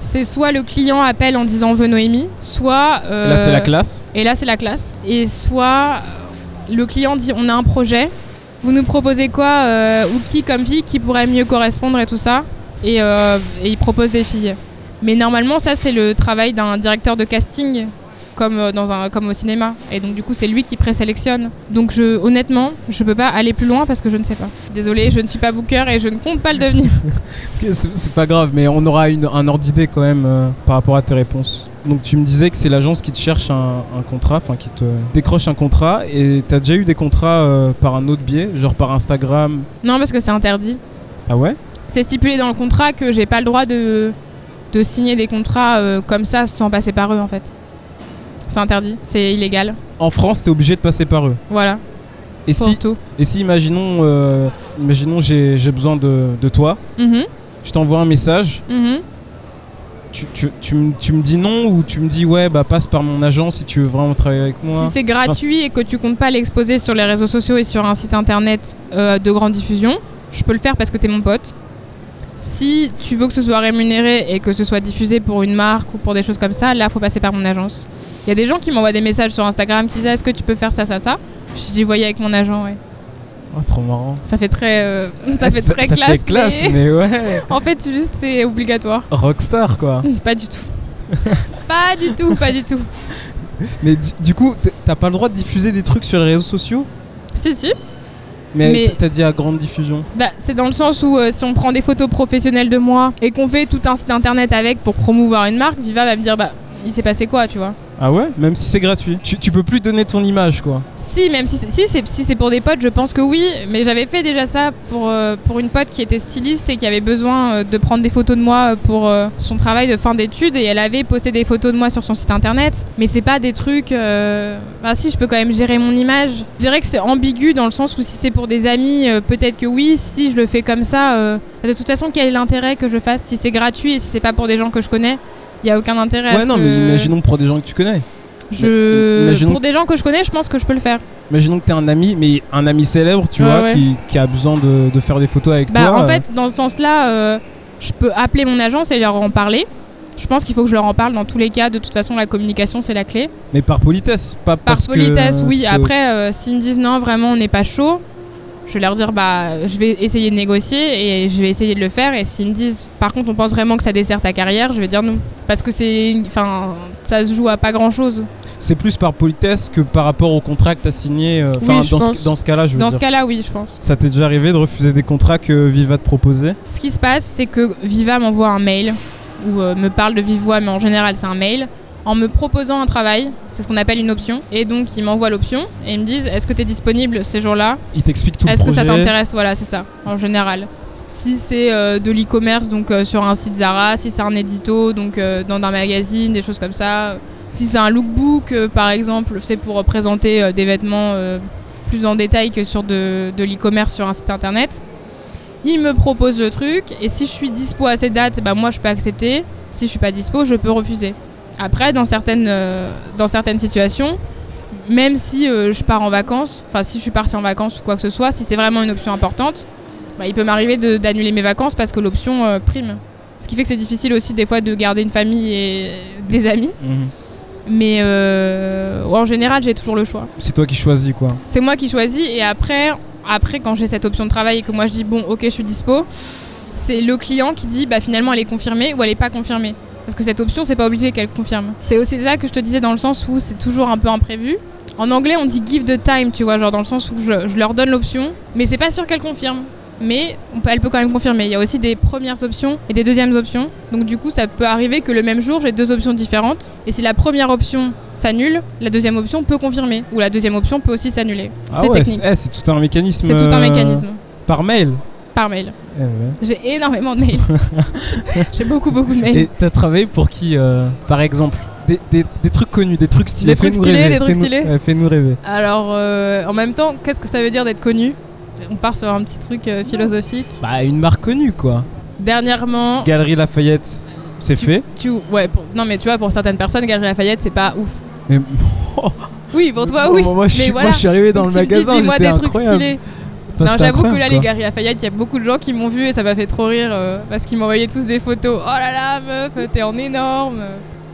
B: C'est soit le client appelle en disant veut Noémie, soit euh,
A: Là, c'est la classe.
B: et là c'est la classe, et soit euh, le client dit on a un projet, vous nous proposez quoi euh, ou qui comme fille qui pourrait mieux correspondre et tout ça, et, euh, et il propose des filles. Mais normalement, ça, c'est le travail d'un directeur de casting, comme, euh, dans un, comme au cinéma. Et donc, du coup, c'est lui qui présélectionne. Donc, je, honnêtement, je peux pas aller plus loin parce que je ne sais pas. Désolée, je ne suis pas booker et je ne compte pas le devenir.
A: C'est c'est pas grave, mais on aura une- un ordre d'idée quand même euh, par rapport à tes réponses. Donc tu me disais que c'est l'agence qui te cherche un, un contrat, enfin qui te décroche un contrat, et t'as déjà eu des contrats euh, par un autre biais, genre par Instagram?
B: non, parce que c'est interdit.
A: Ah ouais?
B: C'est stipulé dans le contrat que j'ai pas le droit de, de signer des contrats euh, comme ça sans passer par eux, en fait. C'est interdit, c'est illégal.
A: En France, t'es obligé de passer par eux.
B: Voilà,
A: Et
B: pour
A: si,
B: tout.
A: et si imaginons, euh, imaginons j'ai besoin de, de toi,
B: Mhm,
A: je t'envoie un message,
B: mhm.
A: tu, tu, tu, me- tu me dis non ou tu me dis ouais bah passe par mon agence si tu veux vraiment travailler avec moi.
B: Si c'est gratuit et que tu comptes pas l'exposer sur les réseaux sociaux et sur un site internet euh, de grande diffusion, je peux le faire parce que t'es mon pote. Si tu veux que ce soit rémunéré et que ce soit diffusé pour une marque ou pour des choses comme ça, là, faut passer par mon agence. Il y a des gens qui m'envoient des messages sur Instagram qui disent Est-ce que tu peux faire ça, ça, ça? Je dis Voyez avec mon agent, ouais.
A: Ah, trop marrant.
B: Ça fait très, euh, ça
A: Ah,
B: fait très
A: ça
B: classe.
A: fait classe,
B: mais-
A: mais ouais.
B: en fait, juste, c'est obligatoire.
A: Rockstar quoi.
B: Pas du tout. pas du tout, pas du tout.
A: Mais du, du coup, t'as pas le droit de diffuser des trucs sur les réseaux sociaux?
B: Si, si.
A: Mais,
B: Mais-
A: t'as dit à grande diffusion.
B: Bah, c'est dans le sens où euh, si on prend des photos professionnelles de moi et qu'on fait tout un site internet avec pour promouvoir une marque, Viva va me dire bah il s'est passé quoi, tu vois?
A: Ah ouais Même si c'est gratuit. Tu, peux plus donner ton image quoi.
B: Si, même si c'est si, pour des potes, je pense que oui, mais j'avais fait déjà ça pour, euh, pour une pote qui était styliste et qui avait besoin euh, de prendre des photos de moi pour euh, son travail de fin d'études et elle avait posté des photos de moi sur son site internet, mais c'est pas des trucs. Enfin, si, je peux quand même gérer mon image. Je dirais que c'est ambigu dans le sens où si c'est pour des amis, peut-être que oui, si je le fais comme ça, de toute façon, quel est l'intérêt que je fasse si c'est gratuit et si c'est pas pour des gens que je connais? Il y a aucun intérêt à
A: Ouais, non,
B: que
A: mais imaginons pour des gens que tu connais.
B: je...
A: imaginons-
B: Pour des gens que je connais, je pense que je peux le faire.
A: Imaginons que t'es un ami, mais un ami célèbre, tu
B: Ouais,
A: vois,
B: ouais.
A: Qui, qui a besoin de, de faire des photos avec
B: Bah,
A: toi.
B: en
A: euh,
B: fait, dans ce sens-là, euh, je peux appeler mon agence et leur en parler. Je pense qu'il faut que je leur en parle dans tous les cas. De toute façon, la communication, c'est la clé.
A: Mais par politesse, pas
B: Par
A: parce que,
B: politesse,
A: euh,
B: oui. Après, euh, s'ils me disent non, vraiment, on n'est pas chaud, je vais leur dire, bah, je vais essayer de négocier et je vais essayer de le faire. Et s'ils me disent, par contre, on pense vraiment que ça dessert ta carrière, je vais dire non. Parce que c'est. Enfin, ça se joue à pas grand-chose.
A: C'est plus par politesse que par rapport au contrat que t'as signé. euh,
B: Oui,
A: dans, ce, dans ce cas-là, je veux
B: Dans
A: dire.
B: ce cas-là, oui, je pense.
A: Ça t'est déjà arrivé de refuser des contrats que Viva te proposait?
B: Ce qui se passe, c'est que Viva m'envoie un mail ou euh, me parle de vive voix, mais en général c'est un mail, en me proposant un travail. C'est ce qu'on appelle une option. Et donc ils m'envoient l'option et ils me disent est-ce que tu es disponible ces jours-là?
A: Il t'explique tout
B: Est-ce que ça t'intéresse? Voilà, c'est ça, en général. Si c'est euh, de l'e-commerce, donc euh, sur un site Zara, si c'est un édito, donc euh, dans un magazine, des choses comme ça. Si c'est un lookbook, par exemple, c'est pour présenter des vêtements plus en détail que sur de, de l'e-commerce sur un site internet. Il me propose le truc, et si je suis dispo à cette date, bah, moi je peux accepter. Si je suis pas dispo, je peux refuser. Après, dans certaines, euh, dans certaines situations, même si euh, je pars en vacances, enfin si je suis partie en vacances ou quoi que ce soit, si c'est vraiment une option importante, bah, il peut m'arriver d'annuler mes vacances parce que l'option euh, prime. Ce qui fait que c'est difficile aussi des fois de garder une famille et des amis.
A: Mhm.
B: Mais euh, en général, j'ai toujours le choix.
A: C'est toi qui choisis quoi.
B: C'est moi qui choisis et après, après quand j'ai cette option de travail et que moi je dis bon ok je suis dispo, c'est le client qui dit bah finalement elle est confirmée ou elle est pas confirmée. Parce que cette option c'est pas obligé qu'elle confirme. C'est aussi ça que je te disais dans le sens où c'est toujours un peu imprévu. En anglais on dit give the time tu vois genre dans le sens où je, je leur donne l'option mais c'est pas sûr qu'elle confirme. Mais on peut- elle peut quand même confirmer. Il y a aussi des premières options et des deuxièmes options. Donc du coup ça peut arriver que le même jour j'ai deux options différentes. Et si la première option s'annule, la deuxième option peut confirmer. Ou la deuxième option peut aussi s'annuler.
A: Ah
B: C'est
A: ouais,
B: technique.
A: c'est eh, c'est tout un mécanisme.
B: C'est tout un
A: euh,
B: mécanisme.
A: Par mail.
B: Par mail.
A: Eh ouais.
B: J'ai énormément de mails. J'ai beaucoup, beaucoup de mails.
A: Et t'as travaillé pour qui, euh, par exemple? Des, des- des trucs connus, des trucs stylés.
B: Des trucs
A: Fais-nous
B: stylés,
A: rêver,
B: des trucs
A: fais-nous-
B: stylés.
A: Fais-nous rêver.
B: Alors, euh, en même temps, qu'est-ce que ça veut dire d'être connu? On part sur un petit truc euh, philosophique.
A: Bah, une marque connue quoi.
B: Dernièrement,
A: Galerie Lafayette. C'est fait?
B: Tu, ouais, pour- non mais tu vois, pour certaines personnes, Galerie Lafayette, c'est pas ouf.
A: Mais
B: Oui, pour toi, oui.
A: moi, moi, je,
B: mais voilà.
A: moi, je suis arrivé dans
B: Donc
A: le
B: tu me dis,
A: magasin,
B: dis-moi des trucs stylés. Non, j'avoue que là, les
A: quoi.
B: Galeries Lafayette, il y a beaucoup de gens qui m'ont vu et ça m'a fait trop rire euh, parce qu'ils m'envoyaient tous des photos. Oh là là, meuf, t'es en énorme.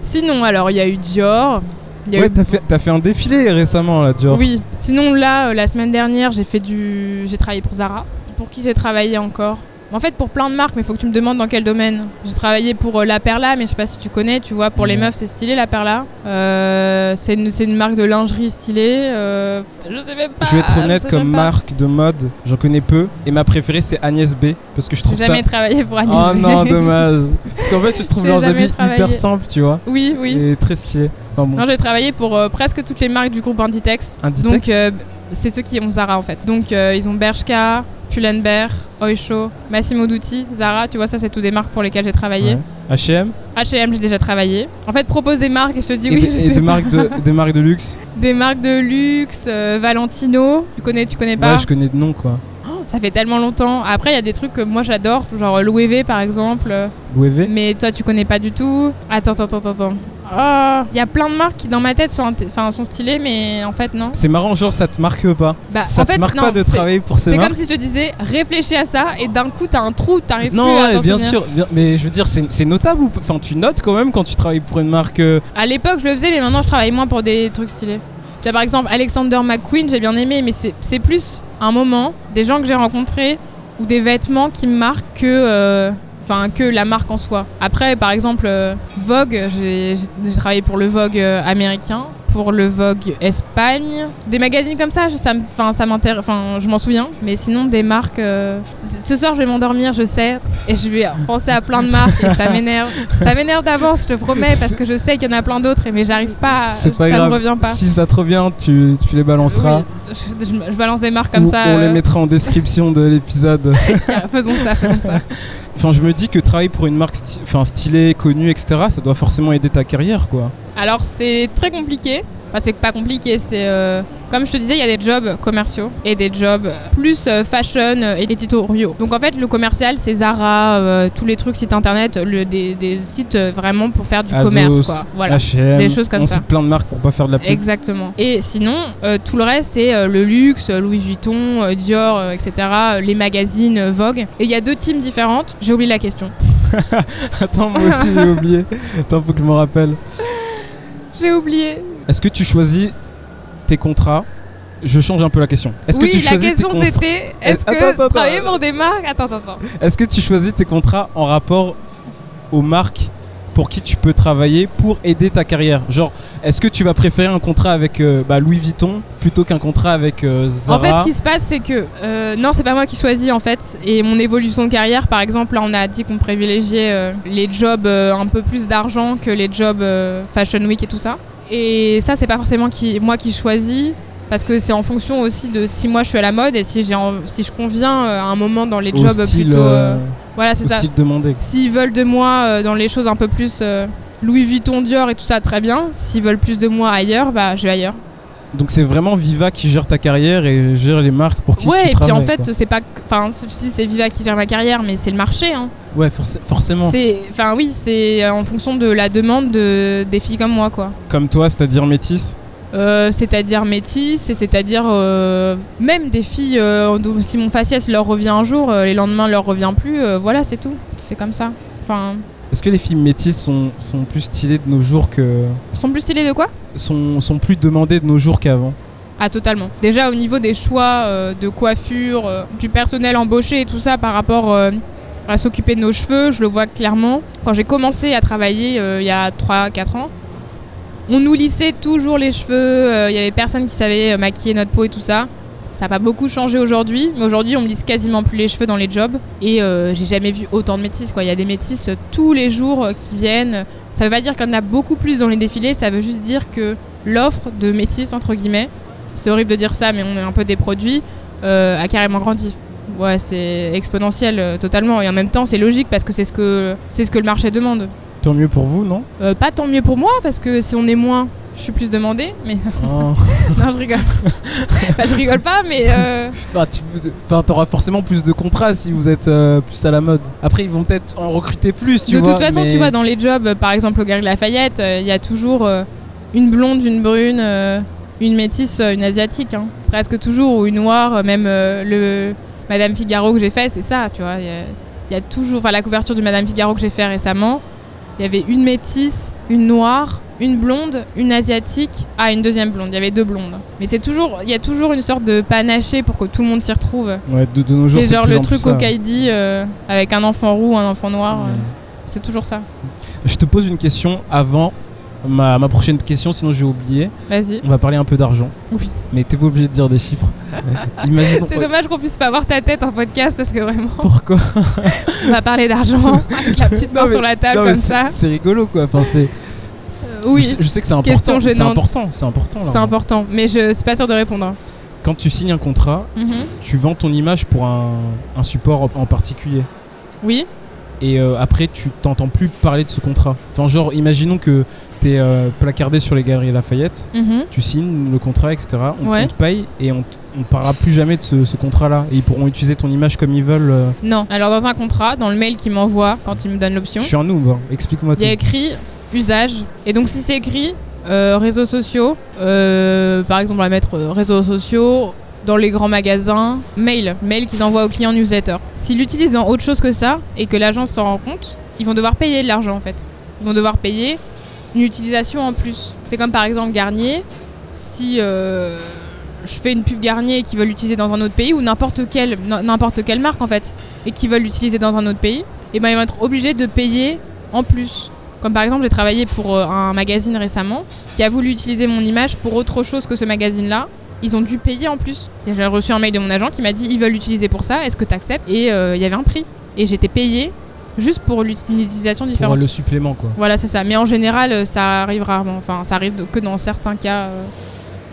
B: Sinon, alors, il y a eu Dior. Il y a
A: Ouais,
B: eu
A: t'as fait, t'as fait un défilé récemment là, Dior.
B: Oui. Sinon, là, euh, la semaine dernière, j'ai fait du. J'ai travaillé pour Zara. Pour qui j'ai travaillé encore En fait, pour plein de marques, mais il faut que tu me demandes dans quel domaine. J'ai travaillé pour euh, La Perla, mais je sais pas si tu connais, tu vois, pour les meufs, c'est stylé La Perla. Euh, c'est une, c'est une marque de lingerie stylée. euh, je sais même pas.
A: Je vais être honnête,
B: sais
A: comme
B: même pas.
A: marque de mode, j'en connais peu. Et ma préférée, c'est Agnès B. Parce que je
B: J'ai
A: trouve ça.
B: jamais travaillé pour Agnès.
A: Oh
B: B.
A: non, dommage. Parce qu'en fait, je trouve
B: J'ai
A: leurs
B: jamais
A: habits
B: travaillé.
A: hyper simples, tu vois.
B: Oui, oui.
A: Et très stylés. Enfin bon.
B: Non, j'ai travaillé pour euh, presque toutes les marques du groupe Inditex.
A: Inditex
B: Donc, euh, c'est ceux qui ont Zara en fait. Donc, euh, ils ont Bershka, Pull&Bear, Oysho, Massimo Dutti, Zara. Tu vois, ça, c'est toutes des marques pour lesquelles j'ai travaillé.
A: Ouais. H&M
B: H&M, j'ai déjà travaillé. En fait, propose des marques et je te dis
A: et,
B: oui, je
A: et
B: sais
A: des
B: pas.
A: marques de des marques de luxe.
B: Des marques de luxe, euh, Valentino. Tu connais, tu connais pas
A: Ouais, je connais de nom quoi.
B: Ça fait tellement longtemps. Après, il y a des trucs que moi j'adore, genre Louis V par exemple.
A: Louis
B: Mais toi, tu connais pas du tout. Attends, attends, attends, attends. Ah, Il y a plein de marques qui dans ma tête sont, enfin, sont stylées, mais en fait non.
A: C'est marrant, genre ça te marque pas.
B: Bah,
A: ça
B: en
A: te
B: fait,
A: marque
B: non,
A: pas de
B: c'est-
A: travailler pour ces
B: C'est
A: marques
B: comme si je te disais, réfléchis à ça et d'un coup t'as un trou, t'arrives plus
A: Non,
B: à
A: ouais,
B: t'en
A: bien sûr. mais je veux dire, c'est c'est notable ou pas Enfin, tu notes quand même quand tu travailles pour une marque. euh,
B: À l'époque, je le faisais, mais maintenant, je travaille moins pour des trucs stylés. Tu par exemple, Alexander McQueen, j'ai bien aimé, mais c'est c'est plus un moment, des gens que j'ai rencontrés ou des vêtements qui me marquent que, euh, enfin, que la marque en soi. Après, par exemple, euh, Vogue, j'ai travaillé pour le Vogue euh, américain, pour le Vogue Espagne. Des magazines comme ça, enfin, ça m'intéresse, enfin, je m'en souviens. Mais sinon, des marques. euh, Ce soir, je vais m'endormir, je sais, et je vais penser à plein de marques, et ça m'énerve. Ça m'énerve d'avance, je te promets, parce que je sais qu'il y en a plein d'autres, mais j'arrive pas.
A: C'est pas
B: ça
A: grave.
B: me revient pas.
A: Si ça te revient, tu, tu les balanceras.
B: Oui, je, je- je balance des marques comme
A: Ou
B: ça.
A: on les mettra en description de l'épisode.
B: faisons ça, faisons ça.
A: Enfin, je me dis que travailler pour une marque enfin, stylée, connue, etc., ça doit forcément aider ta carrière, quoi.
B: Alors c'est très compliqué. Enfin c'est pas compliqué, c'est euh, comme je te disais, il y a des jobs commerciaux et des jobs plus euh, fashion euh, et éditoriaux. Donc en fait le commercial c'est Zara, euh, tous les trucs sites internet, le- des, des sites euh, vraiment pour faire du
A: Azos,
B: commerce quoi. Voilà.
A: H&M,
B: Des choses comme
A: on
B: ça.
A: cite plein de marques pour pas faire de la pub.
B: Exactement. Et sinon, euh, tout le reste, c'est euh, le luxe, euh, Louis Vuitton, euh, Dior, euh, etc., euh, les magazines, euh, Vogue. Et il y a deux teams différentes. J'ai oublié la question.
A: Attends, moi aussi j'ai oublié. Attends, faut que je me rappelle.
B: J'ai oublié.
A: Est-ce que tu choisis tes contrats? Je change un peu la question. Est-ce
B: Oui,
A: que tu
B: la
A: choisis
B: question c'était est-ce que
A: attends, attends.
B: travailler pour des marques? Attends, attends, attends.
A: Est-ce que tu choisis tes contrats en rapport aux marques pour qui tu peux travailler pour aider ta carrière? Genre, est-ce que tu vas préférer un contrat avec euh, bah, Louis Vuitton plutôt qu'un contrat avec euh, Zara?
B: En fait, ce qui se passe, c'est que euh, non, c'est pas moi qui choisis en fait. Et mon évolution de carrière, par exemple, là, on a dit qu'on privilégiait euh, les jobs un peu plus d'argent que les jobs Fashion Week et tout ça. Et ça, c'est pas forcément qui, moi qui choisis. Parce que c'est en fonction aussi de si moi je suis à la mode et si, j'ai en- si je conviens euh, à un moment dans les jobs
A: style,
B: plutôt.
A: euh,
B: euh, voilà, c'est ça. S'ils veulent de moi dans les choses un peu plus Louis Vuitton, Dior et tout ça, très bien. S'ils veulent plus de moi ailleurs, bah je vais ailleurs.
A: Donc c'est vraiment Viva qui gère ta carrière et gère les marques pour qui
B: Ouais,
A: tu
B: et puis en fait, c'est pas. Enfin, dis c'est Viva qui gère ma carrière, mais c'est le marché. Hein.
A: Ouais, forc- forcément.
B: C'est, enfin oui, c'est euh, en fonction de la demande de, des filles comme moi, quoi.
A: Comme toi, c'est-à-dire métis.
B: Euh, c'est-à-dire métis, et c'est-à-dire euh, même des filles. euh, si mon faciès leur revient un jour, les lendemains leur revient plus. voilà, c'est tout. C'est comme ça. Enfin,
A: Est-ce que les filles métisses sont, sont plus stylées de nos jours que.
B: sont plus stylés de quoi?
A: Sont, sont plus demandées de nos jours qu'avant
B: Ah totalement. Déjà au niveau des choix euh, de coiffure, euh, du personnel embauché et tout ça par rapport euh, à s'occuper de nos cheveux, je le vois clairement. Quand j'ai commencé à travailler il y a 3-4 ans, on nous lissait toujours les cheveux, il y avait personne qui savait maquiller notre peau et tout ça. Ça n'a pas beaucoup changé aujourd'hui, mais aujourd'hui on me lisse quasiment plus les cheveux dans les jobs. Et euh, j'ai jamais vu autant de métis. Quoi. Il y a des métis euh, tous les jours euh, qui viennent. Ça veut pas dire qu'il y en a beaucoup plus dans les défilés, ça veut juste dire que l'offre de métis, entre guillemets, c'est horrible de dire ça, mais on est un peu des produits, euh, a carrément grandi. Ouais, c'est exponentiel euh, totalement. Et en même temps, c'est logique parce que c'est ce que, c'est ce que le marché demande.
A: Tant mieux pour vous, non?
B: Pas tant mieux pour moi parce que si on est moins, je suis plus demandée, mais
A: Oh.
B: non, je rigole. Enfin, je rigole pas, mais euh,
A: Bah, tu enfin, t'auras forcément plus de contrats si vous êtes euh, plus à la mode. Après, ils vont peut-être en recruter plus, tu
B: de
A: vois.
B: toute façon,
A: mais-
B: tu vois, dans les jobs, euh, par exemple au Galerie Lafayette, euh, il y a toujours une blonde, une brune, une métisse, une asiatique, hein. presque toujours, ou une noire, même le Madame Figaro que j'ai fait, c'est ça, tu vois. Il y y, a toujours, enfin la couverture du Madame Figaro que j'ai fait récemment, il y avait une métisse, une noire, une blonde, une asiatique, ah une deuxième blonde, il y avait deux blondes. Mais c'est toujours, il y a toujours une sorte de panaché pour que tout le monde s'y retrouve.
A: Ouais, de, de nos jours,
B: C'est genre le truc au Kaidi euh, avec un enfant roux, un enfant noir, euh, c'est toujours ça.
A: Je te pose une question avant ma, ma prochaine question, sinon j'ai oublié.
B: Vas-y.
A: On va parler un peu d'argent.
B: Oui.
A: Mais t'es pas obligé de dire des chiffres.
B: C'est dommage qu'on puisse pas voir ta tête en podcast parce que vraiment,
A: Pourquoi
B: on va parler d'argent avec la petite main
A: Non, mais-
B: sur la table
A: Non,
B: comme ça.
A: C'est rigolo quoi. Enfin, c'est.
B: Euh, oui,
A: Je, je sais que c'est important. C'est important. C'est important.
B: c'est important, mais je suis pas sûre de répondre. hein.
A: Quand tu signes un contrat,
B: Mhm.
A: tu vends ton image pour un, un support en- particulier.
B: Oui,
A: Et euh, après, tu t'entends plus parler de ce contrat. Enfin, genre, imaginons que t'es euh, placardé sur les galeries Lafayette,
B: mhm.
A: tu signes le contrat, etc. On,
B: Ouais.
A: on te paye et on, on parlera plus jamais de ce, ce contrat-là. Et ils pourront utiliser ton image comme ils veulent. euh.
B: non. Alors dans un contrat, dans le mail qu'il m'envoie quand il me donne l'option,
A: Je suis un noob, hein. explique-moi
B: il y a
A: tout.
B: écrit usage. Et donc si c'est écrit euh, réseaux sociaux, euh, par exemple on va mettre euh, réseaux sociaux dans les grands magasins, mail, mail qu'ils envoient aux clients newsletter. S'ils l'utilisent dans autre chose que ça et que l'agence s'en rend compte, ils vont devoir payer de l'argent en fait. Ils vont devoir payer une utilisation en plus. C'est comme par exemple Garnier, si je fais une pub Garnier et qu'ils veulent l'utiliser dans un autre pays ou n'importe quelle, n'importe quelle marque en fait et qu'ils veulent l'utiliser dans un autre pays, et ben ils vont être obligés de payer en plus. Comme par exemple, j'ai travaillé pour euh, un magazine récemment qui a voulu utiliser mon image pour autre chose que ce magazine-là. Ils ont dû payer en plus. J'ai reçu un mail de mon agent qui m'a dit ils veulent l'utiliser pour ça, est-ce que tu acceptes Et euh, il y avait un prix. Et j'étais payée juste pour l'ut- une utilisation
A: Pour
B: différente.
A: le supplément, quoi.
B: Voilà, c'est ça. Mais en général, euh, ça arrive rarement. Enfin, ça arrive que dans certains cas euh,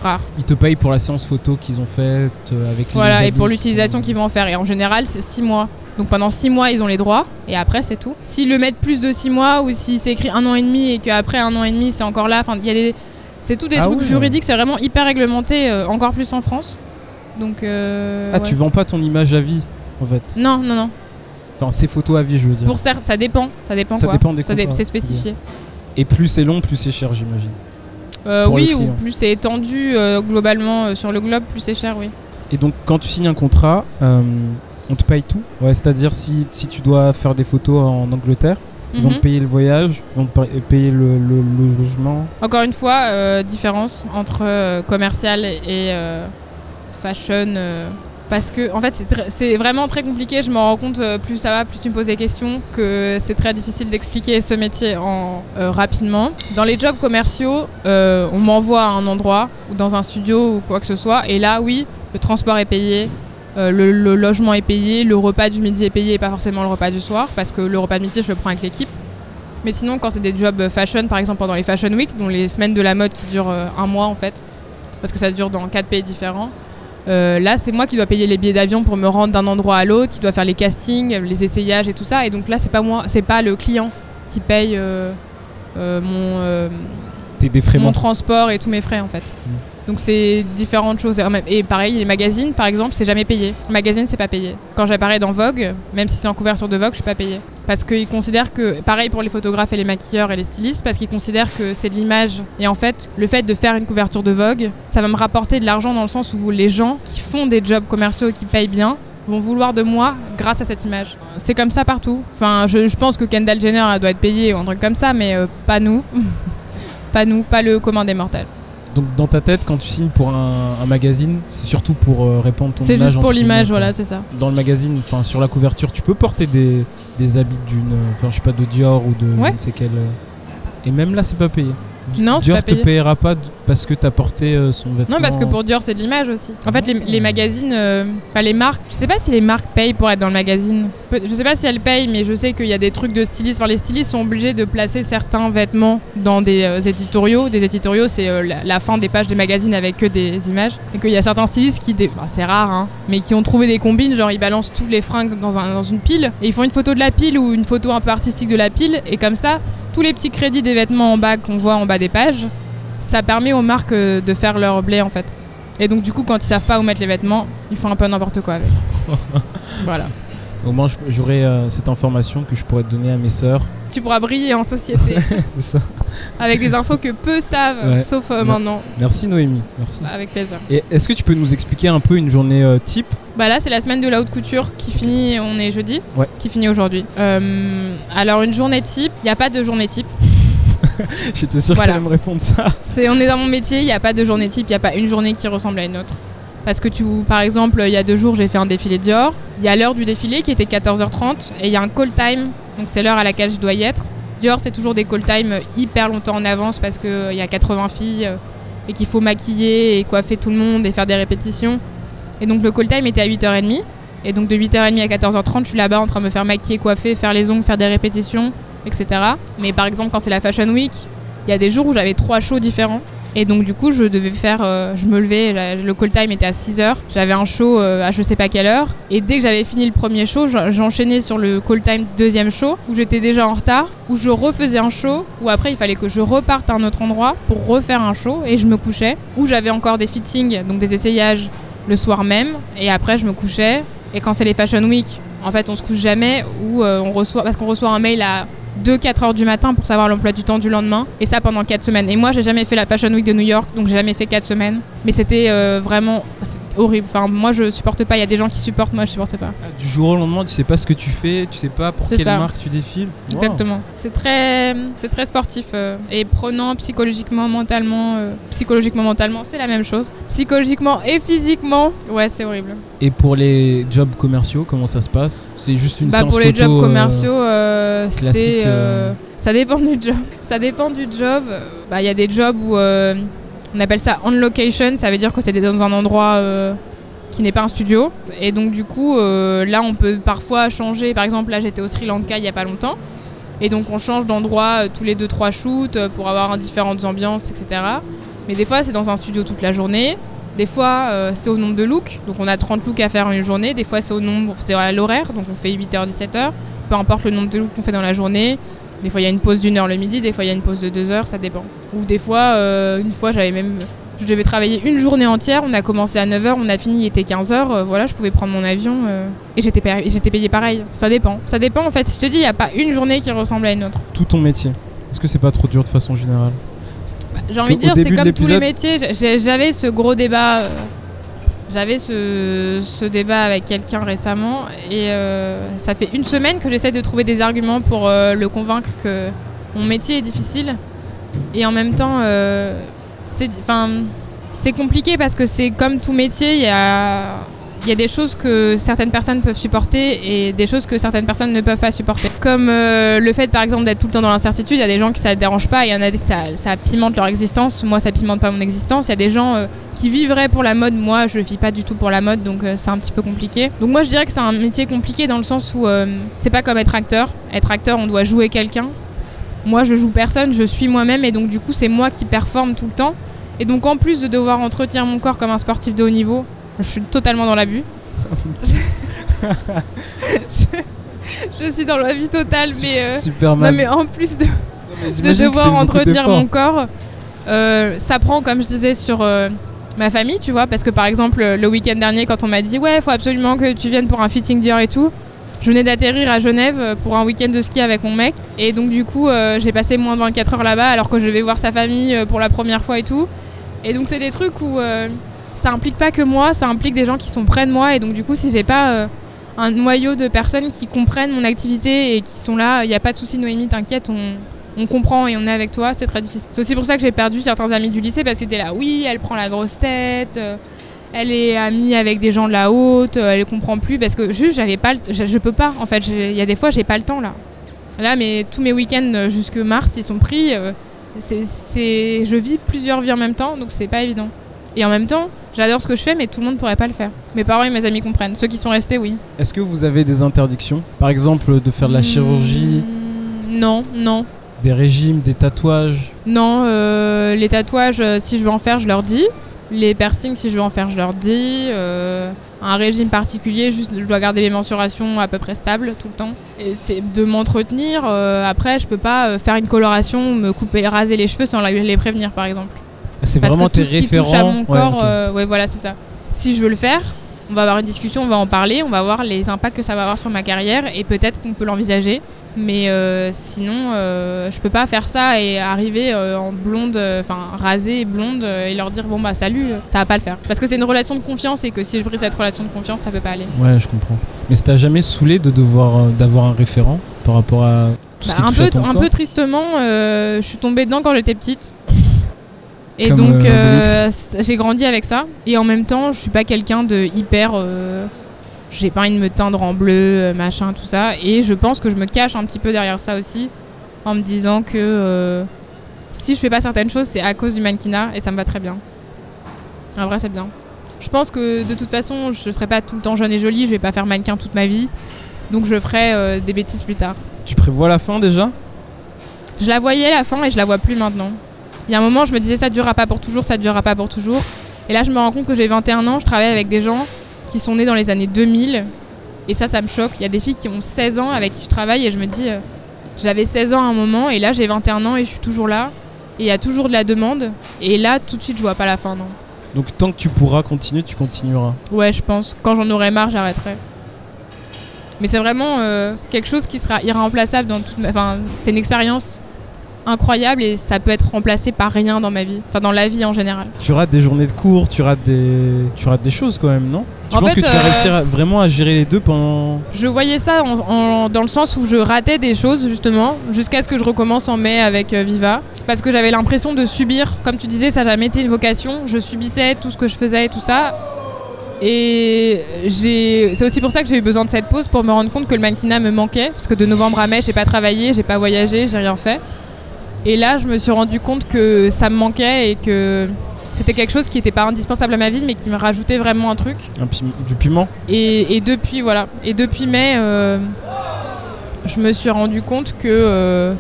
B: rares.
A: Ils te payent pour la séance photo qu'ils ont faite euh, avec les
B: Voilà, et pour l'utilisation qu'ils vont en faire. Et en général, c'est 6 mois. Donc pendant 6 mois, ils ont les droits, et après, c'est tout. S'ils le mettent plus de 6 mois, ou si c'est écrit un an et demi, et qu'après un an et demi, c'est encore là, enfin, il y a des. C'est tout des
A: Ah
B: trucs juridiques, c'est vraiment hyper réglementé, euh, encore plus en France. Donc. euh,
A: Ah,
B: ouais.
A: tu vends pas ton image à vie, en fait.
B: Non, non, non.
A: Enfin, ces photos à vie, je veux dire.
B: Pour certes, ça dépend. Ça dépend
A: Ça
B: quoi.
A: dépend des
B: Ça dé-. C'est spécifié.
A: Et plus c'est long, plus c'est cher, j'imagine.
B: Euh, oui, ou plus c'est étendu euh, globalement euh, sur le globe, plus c'est cher, oui.
A: Et donc, quand tu signes un contrat, on te paye tout? Ouais, c'est-à-dire si, si tu dois faire des photos en Angleterre, ils vont
B: Mhm.
A: te payer le voyage, ils vont payer le, le- le logement?
B: Encore une fois, euh, différence entre euh, commercial et euh, fashion. Parce que, en fait, c'est vraiment très compliqué. Je m'en rends compte, euh, plus ça va, plus tu me poses des questions, que c'est très difficile d'expliquer ce métier en, euh, rapidement. Dans les jobs commerciaux, euh, on m'envoie à un endroit, ou dans un studio, ou quoi que ce soit. Et là, oui, le transport est payé. le, logement est payé, le repas du midi est payé et pas forcément le repas du soir, parce que le repas de midi, je le prends avec l'équipe. Mais sinon, quand c'est des jobs fashion, par exemple pendant les Fashion Week, dont les semaines de la mode qui durent un mois en fait, parce que ça dure dans quatre pays différents, euh, là c'est moi qui dois payer les billets d'avion pour me rendre d'un endroit à l'autre, qui dois faire les castings, les essayages et tout ça. Et donc là c'est pas moi, c'est pas le client qui paye euh, euh, mon,
A: des
B: transport et tous mes frais en fait.
A: Mm.
B: Donc c'est différentes choses. Et pareil, les magazines par exemple, c'est jamais payé. Le magazine, c'est pas payé. Quand j'apparais dans Vogue, même si c'est en couverture de Vogue, je suis pas payé. Parce qu'ils considèrent que, pareil pour les photographes et les maquilleurs et les stylistes, parce qu'ils considèrent que c'est de l'image. Et en fait, le fait de faire une couverture de Vogue, ça va me rapporter de l'argent dans le sens où les gens qui font des jobs commerciaux et qui payent bien vont vouloir de moi grâce à cette image. C'est comme ça partout. Enfin, je, pense que Kendall Jenner doit être payée ou un truc comme ça, mais euh, pas nous. pas nous, pas le commun des mortels.
A: Donc, dans ta tête, quand tu signes pour un, un magazine, c'est surtout pour euh, répandre ton
B: C'est
A: image.
B: juste pour l'image, voilà, c'est ça.
A: Dans le magazine, enfin sur la couverture, tu peux porter des, des habits d'une, euh, enfin je sais pas, de Dior ou de
B: Ouais.
A: je ne sais quelle. euh, Et même là, c'est pas payé.
B: Non, c'est
A: Dior
B: pas
A: te
B: payé.
A: payera pas parce que t'as porté euh, son vêtement.
B: Non, parce que pour Dior, c'est de l'image aussi. En fait, les, les magazines, euh, enfin les marques, je sais pas si les marques payent pour être dans le magazine. Je sais pas si elles payent, mais je sais qu'il y a des trucs de stylistes. Enfin, les stylistes sont obligés de placer certains vêtements dans des euh, éditoriaux. Des éditoriaux, c'est la, la fin des pages des magazines avec que des images. Et qu'il y a certains stylistes qui, dé- c'est rare, hein, mais qui ont trouvé des combines, genre ils balancent toutes les fringues dans, un- dans une pile et ils font une photo de la pile ou une photo un peu artistique de la pile. Et comme ça, tous les petits crédits des vêtements en bas qu'on voit en bas des pages, ça permet aux marques euh, de faire leur blé en fait. Et donc du coup, quand ils savent pas où mettre les vêtements, ils font un peu n'importe quoi avec. voilà.
A: Au moins, j'aurai euh, cette information que je pourrais donner à mes sœurs.
B: Tu pourras briller en société
A: C'est ça.
B: avec des infos que peu savent,
A: Ouais.
B: sauf euh, maintenant.
A: Merci Noémie. Merci.
B: Bah, avec plaisir.
A: Et est-ce que tu peux nous expliquer un peu une journée euh, type?
B: Bah là, c'est la semaine de la haute couture qui finit, on est jeudi,
A: Ouais.
B: qui finit aujourd'hui. Alors, une journée type, il n'y a pas de journée type.
A: J'étais sûr
B: Voilà.
A: que tu allais me répondre ça.
B: C'est, on est dans mon métier, il n'y a pas de journée type, il n'y a pas une journée qui ressemble à une autre. Parce que tu, par exemple, il y a deux jours, j'ai fait un défilé Dior. Il y a l'heure du défilé qui était 14h30 et il y a un call time, donc c'est l'heure à laquelle je dois y être. Dior, c'est toujours des call time hyper longtemps en avance parce qu'il y a 80 filles euh, et qu'il faut maquiller et coiffer tout le monde et faire des répétitions. Et donc le call time était à 8h30. Et donc de 8h30 à 14h30, je suis là-bas en train de me faire maquiller, coiffer, faire les ongles, faire des répétitions, etc. Mais par exemple, quand c'est la Fashion Week, il y a des jours où j'avais trois shows différents. Et donc du coup, je devais faire, euh, je me levais, le call time était à 6h, j'avais un show euh, à je sais pas quelle heure, et dès que j'avais fini le premier show, j'en- j'enchaînais sur le call time deuxième show, où j'étais déjà en retard, où je refaisais un show, où après il fallait que je reparte à un autre endroit pour refaire un show, et je me couchais, où j'avais encore des fittings, donc des essayages le soir même, et après je me couchais, et quand c'est les Fashion Week, en fait on se couche jamais, ou euh, on reçoit, parce qu'on reçoit un mail à 2-4 heures du matin pour savoir l'emploi du temps du lendemain. Et ça pendant 4 semaines. Et moi, j'ai jamais fait la Fashion Week de New York, donc j'ai jamais fait 4 semaines. Mais c'était euh, vraiment horrible. Enfin, moi, je supporte pas. Il y a des gens qui supportent, moi, je supporte pas.
A: Du jour au lendemain, tu sais pas ce que tu fais, tu sais pas pour
B: C'est
A: quelle
B: ça.
A: marque tu défiles. Wow.
B: Exactement. C'est très, c'est très sportif euh, et prenant psychologiquement, mentalement. euh, psychologiquement, mentalement, c'est la même chose. Psychologiquement et physiquement, ouais, c'est horrible.
A: Et pour les jobs commerciaux, comment ça se passe? C'est juste une
B: Bah
A: séance
B: pour les
A: photo,
B: jobs commerciaux, euh, c'est
A: euh,
B: ça dépend du job. Ça dépend du job. Bah il y a des jobs où euh, on appelle ça on location, ça veut dire que c'est dans un endroit euh, qui n'est pas un studio. Et donc du coup là on peut parfois changer. Par exemple là j'étais au Sri Lanka il y a pas longtemps. Et donc on change d'endroit tous les 2-3 shoots pour avoir différentes ambiances, etc. Mais des fois c'est dans un studio toute la journée. Des fois c'est au nombre de looks, donc on a 30 looks à faire en une journée. Des fois c'est au nombre, c'est à l'horaire, donc on fait 8h, 17h. Peu importe le nombre de looks qu'on fait dans la journée. Des fois il y a une pause d'une heure le midi, des fois il y a une pause de deux heures, ça dépend. Ou des fois, euh, une fois j'avais même... Je devais travailler une journée entière, on a commencé à 9h, on a fini, il était 15h, voilà, je pouvais prendre mon avion euh, et j'étais payé, pareil. Ça dépend. Ça dépend en fait, si je te dis, il n'y a pas une journée qui ressemble à une autre.
A: Tout ton métier. Est-ce que c'est pas trop dur de façon générale?
B: J'ai
A: Parce
B: envie de dire, c'est comme tous les métiers. J'ai- J'avais ce gros débat. J'avais ce, ce débat avec quelqu'un récemment et euh, ça fait une semaine que j'essaie de trouver des arguments pour euh, le convaincre que mon métier est difficile. Et en même temps euh, c'est compliqué parce que c'est comme tout métier il y a il y a des choses que certaines personnes peuvent supporter et des choses que certaines personnes ne peuvent pas supporter. Comme euh, le fait par exemple d'être tout le temps dans l'incertitude, il y a des gens qui ça ne dérange pas, il y en a que ça, pimente leur existence, moi ça pimente pas mon existence, il y a des gens euh, qui vivraient pour la mode, moi je vis pas du tout pour la mode donc euh, c'est un petit peu compliqué. Donc moi je dirais que c'est un métier compliqué dans le sens où c'est pas comme être acteur. Être acteur on doit jouer quelqu'un. Moi je joue personne, je suis moi-même et donc du coup c'est moi qui performe tout le temps. Et donc en plus de devoir entretenir mon corps comme un sportif de haut niveau, je suis totalement dans l'abus. je, je suis dans l'abus total, mais, euh, non, mais en plus de, devoir entretenir mon corps, euh, ça prend, comme je disais, sur euh, ma famille, tu vois, parce que par exemple, le week-end dernier, quand on m'a dit ouais, faut absolument que tu viennes pour un fitting Dior et tout, je venais d'atterrir à Genève pour un week-end de ski avec mon mec, et donc du coup, euh, j'ai passé moins de 24 heures là-bas, alors que je vais voir sa famille pour la première fois et tout, et donc c'est des trucs où euh, ça implique pas que moi, ça implique des gens qui sont près de moi, et donc du coup, si j'ai pas euh, un noyau de personnes qui comprennent mon activité et qui sont là, il n'y a pas de souci, Noémie, t'inquiète, on, comprend et on est avec toi, c'est très difficile. C'est aussi pour ça que j'ai perdu certains amis du lycée parce qu'ils étaient là, oui, elle prend la grosse tête, euh, elle est amie avec des gens de la haute, euh, elle comprend plus parce que juste j'avais pas, le je, je peux pas en fait. Il y a des fois j'ai pas le temps là. Là, mais tous mes week-ends jusque mars ils sont pris. euh, c'est, je vis plusieurs vies en même temps, donc c'est pas évident. Et en même temps, j'adore ce que je fais, mais tout le monde pourrait pas le faire. Mes parents et mes amis comprennent. Ceux qui sont restés, oui.
A: Est-ce que vous avez des interdictions Par exemple, de faire de la chirurgie,
B: Hmm, Non, non.
A: des régimes, des tatouages
B: Non, euh, les tatouages, euh, si je veux en faire, je leur dis. Les piercings, si je veux en faire, je leur dis. Euh, un régime particulier, juste je dois garder mes mensurations à peu près stables tout le temps. Et c'est de m'entretenir. euh, après, je peux pas faire une coloration, me couper, raser les cheveux sans les prévenir, par exemple.
A: C'est
B: Parce
A: vraiment
B: que tout
A: tes
B: ce qui touche
A: référents.
B: à mon
A: Ouais,
B: corps, euh, ouais, voilà, c'est ça. Si je veux le faire, on va avoir une discussion, on va en parler, on va voir les impacts que ça va avoir sur ma carrière et peut-être qu'on peut l'envisager. Mais euh, sinon, euh, je peux pas faire ça et arriver euh, en blonde, enfin rasée et blonde et leur dire bon bah salut, ça va pas le faire. Parce que c'est une relation de confiance et que si je brise cette relation de confiance, ça peut pas aller.
A: Ouais, je comprends. Mais ça t'a jamais saoulé de devoir d'avoir un référent par rapport à tout ce
B: Bah,
A: qui
B: un peu,
A: à ton
B: un
A: corps?
B: peu tristement, je suis tombée dedans quand j'étais petite. Et
A: Comme,
B: donc,
A: euh,
B: euh, j'ai grandi avec ça. Et en même temps, je suis pas quelqu'un de hyper. euh, j'ai pas envie de me teindre en bleu, machin, tout ça. Et je pense que je me cache un petit peu derrière ça aussi, en me disant que euh, si je fais pas certaines choses, c'est à cause du mannequinat et ça me va très bien. En vrai, c'est bien. Je pense que de toute façon, je serai pas tout le temps jeune et jolie, je vais pas faire mannequin toute ma vie. Donc, je ferai des bêtises plus tard.
A: Tu prévois la fin déjà?
B: Je la voyais la fin et je la vois plus maintenant. Il y a un moment, je me disais ça durera pas pour toujours, ça durera pas pour toujours. Et là, je me rends compte que j'ai 21 ans, je travaille avec des gens qui sont nés dans les années 2000. Et ça, ça me choque. Il y a des filles qui ont 16 ans avec qui je travaille et je me dis, euh, j'avais 16 ans à un moment et là, j'ai 21 ans et je suis toujours là. Et il y a toujours de la demande. Et là, tout de suite, je vois pas la fin, non.
A: Donc tant que tu pourras continuer, tu continueras.
B: Ouais, je pense. Quand j'en aurai marre, j'arrêterai. Mais c'est vraiment euh, quelque chose qui sera irremplaçable dans toute ma... Enfin, c'est une expérience incroyable et ça peut être remplacé par rien dans ma vie. Enfin, dans la vie en général.
A: Tu rates des journées de cours, tu rates des, tu rates des choses quand même, non? Tu
B: En
A: penses
B: fait,
A: que tu vas
B: euh,
A: réussir à- vraiment à gérer les deux pendant
B: Je voyais ça en- en- dans le sens où je ratais des choses, justement, jusqu'à ce que je recommence en mai avec euh, Viva. Parce que j'avais l'impression de subir. Comme tu disais, ça n'a jamais été une vocation. Je subissais tout ce que je faisais et tout ça. Et c'est aussi pour ça que j'ai eu besoin de cette pause pour me rendre compte que le mannequinat me manquait. Parce que de novembre à mai, j'ai pas travaillé, j'ai pas voyagé, j'ai rien fait. Et là, je me suis rendu compte que ça me manquait et que c'était quelque chose qui n'était pas indispensable à ma vie, mais qui me rajoutait vraiment un truc.
A: un du piment
B: Et, et depuis, voilà. Et depuis mai, euh, je me suis rendu compte que euh,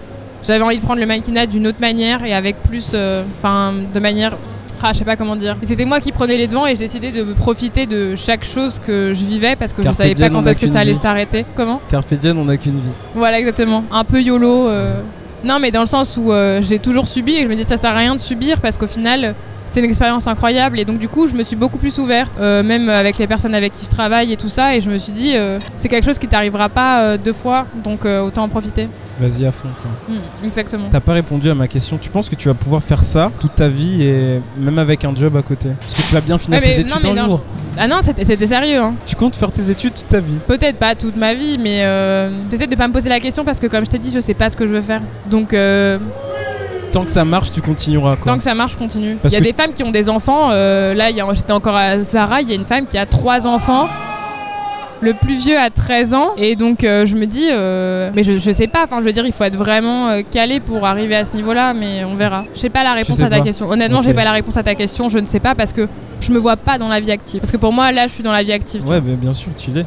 B: j'avais envie de prendre le mannequinat d'une autre manière et avec plus. euh, Enfin, de manière. Ah, je sais pas comment dire. C'était moi qui prenais les devants et j'ai décidé de profiter de chaque chose que je vivais parce que
A: Carpe
B: je savais pas quand est-ce que ça allait s'arrêter. Comment?
A: Carpe diem, on n'a qu'une vie.
B: Voilà, exactement. Un peu YOLO. euh. Non, mais dans le sens où euh, j'ai toujours subi et je me dis ça sert à rien de subir parce qu'au final, c'est une expérience incroyable. Et donc, du coup, je me suis beaucoup plus ouverte, euh, même avec les personnes avec qui je travaille et tout ça. Et je me suis dit, euh, c'est quelque chose qui t'arrivera pas euh, deux fois, donc autant en profiter.
A: Vas-y à fond. quoi.
B: Mm, exactement.
A: T'as pas répondu à ma question. Tu penses que tu vas pouvoir faire ça toute ta vie et même avec un job à côté? Parce que tu vas bien finir
B: Ouais,
A: tes études un
B: non.
A: jour.
B: Ah non, c'était sérieux. Hein.
A: Tu comptes faire tes études toute ta vie?
B: Peut-être pas toute ma vie, mais euh, j'essaie de pas me poser la question parce que, comme je t'ai dit, je sais pas ce que je veux faire. Donc, euh,
A: Tant que ça marche, tu continueras. Quoi.
B: Tant que ça marche, continue. Il y a
A: que-
B: des femmes qui ont des enfants. euh, là, j'étais encore à Zara. Il y a une femme qui a trois enfants. Le plus vieux a 13 ans. Et donc, euh, je me dis, euh, mais je, je sais pas. Enfin, je veux dire, il faut être vraiment euh, calé pour arriver à ce niveau-là. Mais on verra. Je sais pas la réponse à ta
A: pas.
B: question. Honnêtement,
A: Ok.
B: j'ai pas la réponse à ta question. Je ne sais pas parce que je me vois pas dans la vie active. Parce que pour moi, là, je suis dans la vie active.
A: Ouais, bien sûr, tu l'es.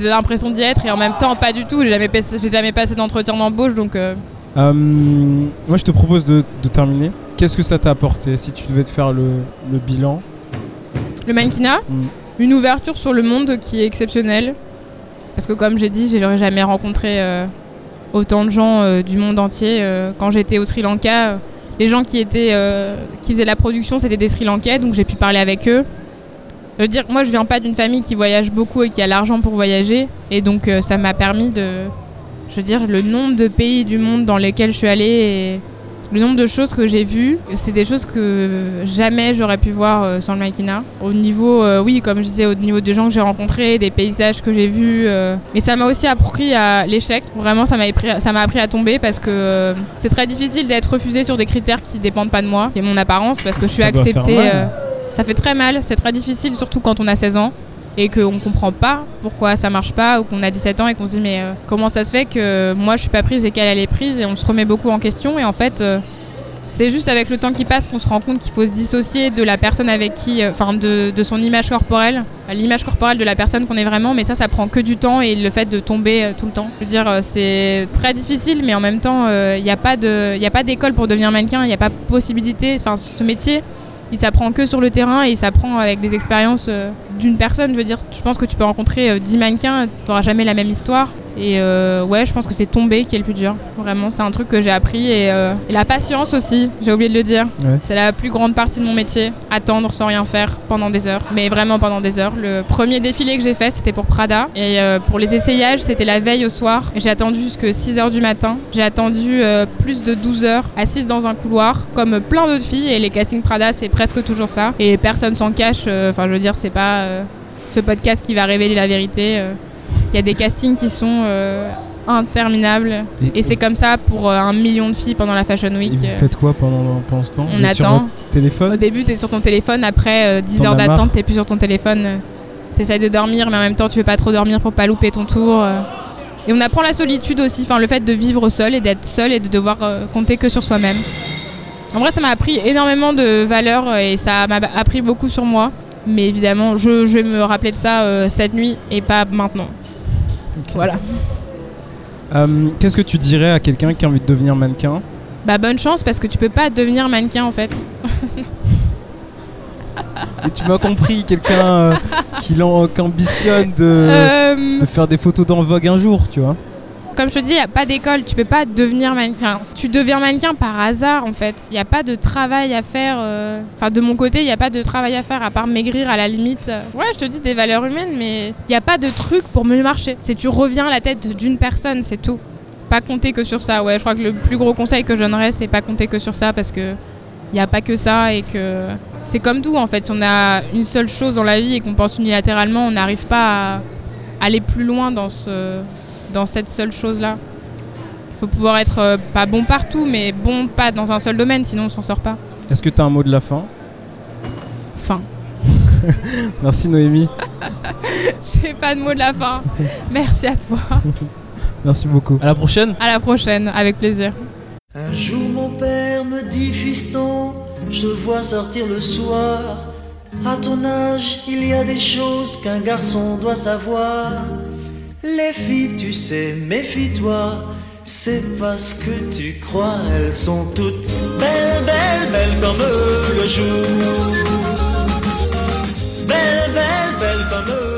B: J'ai l'impression d'y être et en même temps, pas du tout. J'ai jamais, j'ai jamais passé d'entretien d'embauche. Donc, euh,
A: moi, je te propose de, de terminer. Qu'est-ce que ça t'a apporté si tu devais te faire le, le bilan
B: Le mannequinat,
A: Mm.
B: une ouverture sur le monde qui est exceptionnelle. Parce que comme j'ai dit, j'aurais jamais rencontré euh, autant de gens euh, du monde entier. Quand j'étais au Sri Lanka, les gens qui, étaient, qui faisaient la production, c'était des Sri Lankais, donc j'ai pu parler avec eux. Je veux dire, moi je viens pas d'une famille qui voyage beaucoup et qui a l'argent pour voyager. Et donc ça m'a permis de... Je veux dire, le nombre de pays du monde dans lesquels je suis allée et le nombre de choses que j'ai vues, c'est des choses que jamais j'aurais pu voir euh, sans le mannequinat. Au niveau, euh, oui, comme je disais, au niveau des gens que j'ai rencontrés, des paysages que j'ai vus. euh, Mais ça m'a aussi appris à l'échec. Vraiment, ça m'a appris, à tomber parce que euh, c'est très difficile d'être refusé sur des critères qui dépendent pas de moi et mon apparence parce que je suis acceptée. ça fait très mal, c'est très difficile, surtout quand on a 16 ans et qu'on comprend pas pourquoi ça marche pas ou qu'on a 17 ans et qu'on se dit mais euh, comment ça se fait que moi je suis pas prise et qu'elle elle est prise et on se remet beaucoup en question et en fait euh, c'est juste avec le temps qui passe qu'on se rend compte qu'il faut se dissocier de la personne avec qui, euh, enfin de, de son image corporelle, l'image corporelle de la personne qu'on est vraiment, mais ça, ça prend que du temps et le fait de tomber tout le temps. Je veux dire, c'est très difficile, mais en même temps, il n'y a pas d'école pour devenir mannequin, il n'y a pas possibilité, enfin ce métier, il s'apprend que sur le terrain et il s'apprend avec des expériences euh, d'une personne. Je veux dire, je pense que tu peux rencontrer euh, 10 mannequins, tu n'auras jamais la même histoire. Et euh, ouais, je pense que c'est tomber qui est le plus dur. Vraiment, c'est un truc que j'ai appris. Et, euh, et la patience aussi, j'ai oublié de le dire.
A: Ouais.
B: C'est la plus grande partie de mon métier. Attendre sans rien faire pendant des heures. Mais vraiment pendant des heures. Le premier défilé que j'ai fait, c'était pour Prada. Et euh, pour les essayages, c'était la veille au soir. J'ai attendu jusque 6 heures du matin. J'ai attendu plus de 12 heures assise dans un couloir, comme plein d'autres filles. Et les castings Prada, c'est presque toujours ça. Et personne s'en cache. Enfin, je veux dire, c'est pas ce podcast qui va révéler la vérité. Il y a des castings qui sont euh, interminables. Et c'est comme ça pour euh, un million de filles pendant la Fashion
A: Et
B: Week.
A: vous
B: Euh,
A: faites quoi pendant, pendant ce temps?
B: On
A: sur
B: attend.
A: votre téléphone?
B: Au début, t'es sur ton téléphone. Après euh, 10
A: T'en
B: heures d'attente, t'es plus sur ton téléphone. Euh, T'essayes de dormir, mais en même temps, tu veux pas trop dormir pour pas louper ton tour. Et on apprend la solitude aussi, enfin le fait de vivre seul et d'être seul et de devoir euh, compter que sur soi-même. En vrai, ça m'a appris énormément de valeurs et ça m'a appris beaucoup sur moi. Mais évidemment, je, je vais me rappeler de ça euh, cette nuit et pas maintenant. Voilà.
A: Euh, Qu'est-ce que tu dirais à quelqu'un qui a envie de devenir mannequin?
B: Bah bonne chance parce que tu peux pas devenir mannequin en fait.
A: Et tu m'as compris, quelqu'un euh, qui ambitionne de,
B: Euh,
A: de faire des photos dans Vogue un jour, tu vois.
B: Comme je te dis, il n'y a pas d'école, tu peux pas devenir mannequin. Tu deviens mannequin par hasard en fait. Il n'y a pas de travail à faire. euh, Enfin, de mon côté, il n'y a pas de travail à faire à part maigrir à la limite. Ouais, je te dis des valeurs humaines, mais il n'y a pas de truc pour mieux marcher. C'est tu reviens à la tête d'une personne, c'est tout. Pas compter que sur ça. Ouais, je crois que le plus gros conseil que je donnerais, c'est pas compter que sur ça parce que il n'y a pas que ça et que c'est comme tout en fait. Si on a une seule chose dans la vie et qu'on pense unilatéralement, on n'arrive pas à aller plus loin dans ce dans cette seule chose-là. Il faut pouvoir être euh, pas bon partout, mais bon pas dans un seul domaine, sinon on s'en sort pas.
A: Est-ce que tu as un mot de la fin?
B: Fin.
A: Merci Noémie.
B: J'ai pas de mot de la fin. Merci à toi.
A: Merci beaucoup. À la prochaine.
B: À la prochaine, avec plaisir.
C: Un jour mon père me dit Fiston, je te vois sortir le soir. À ton âge, il y a des choses qu'un garçon doit savoir. Les filles, tu sais, méfie-toi. C'est parce que tu crois, elles sont toutes belles, belles, belles comme le jour. Belles, belles, belles comme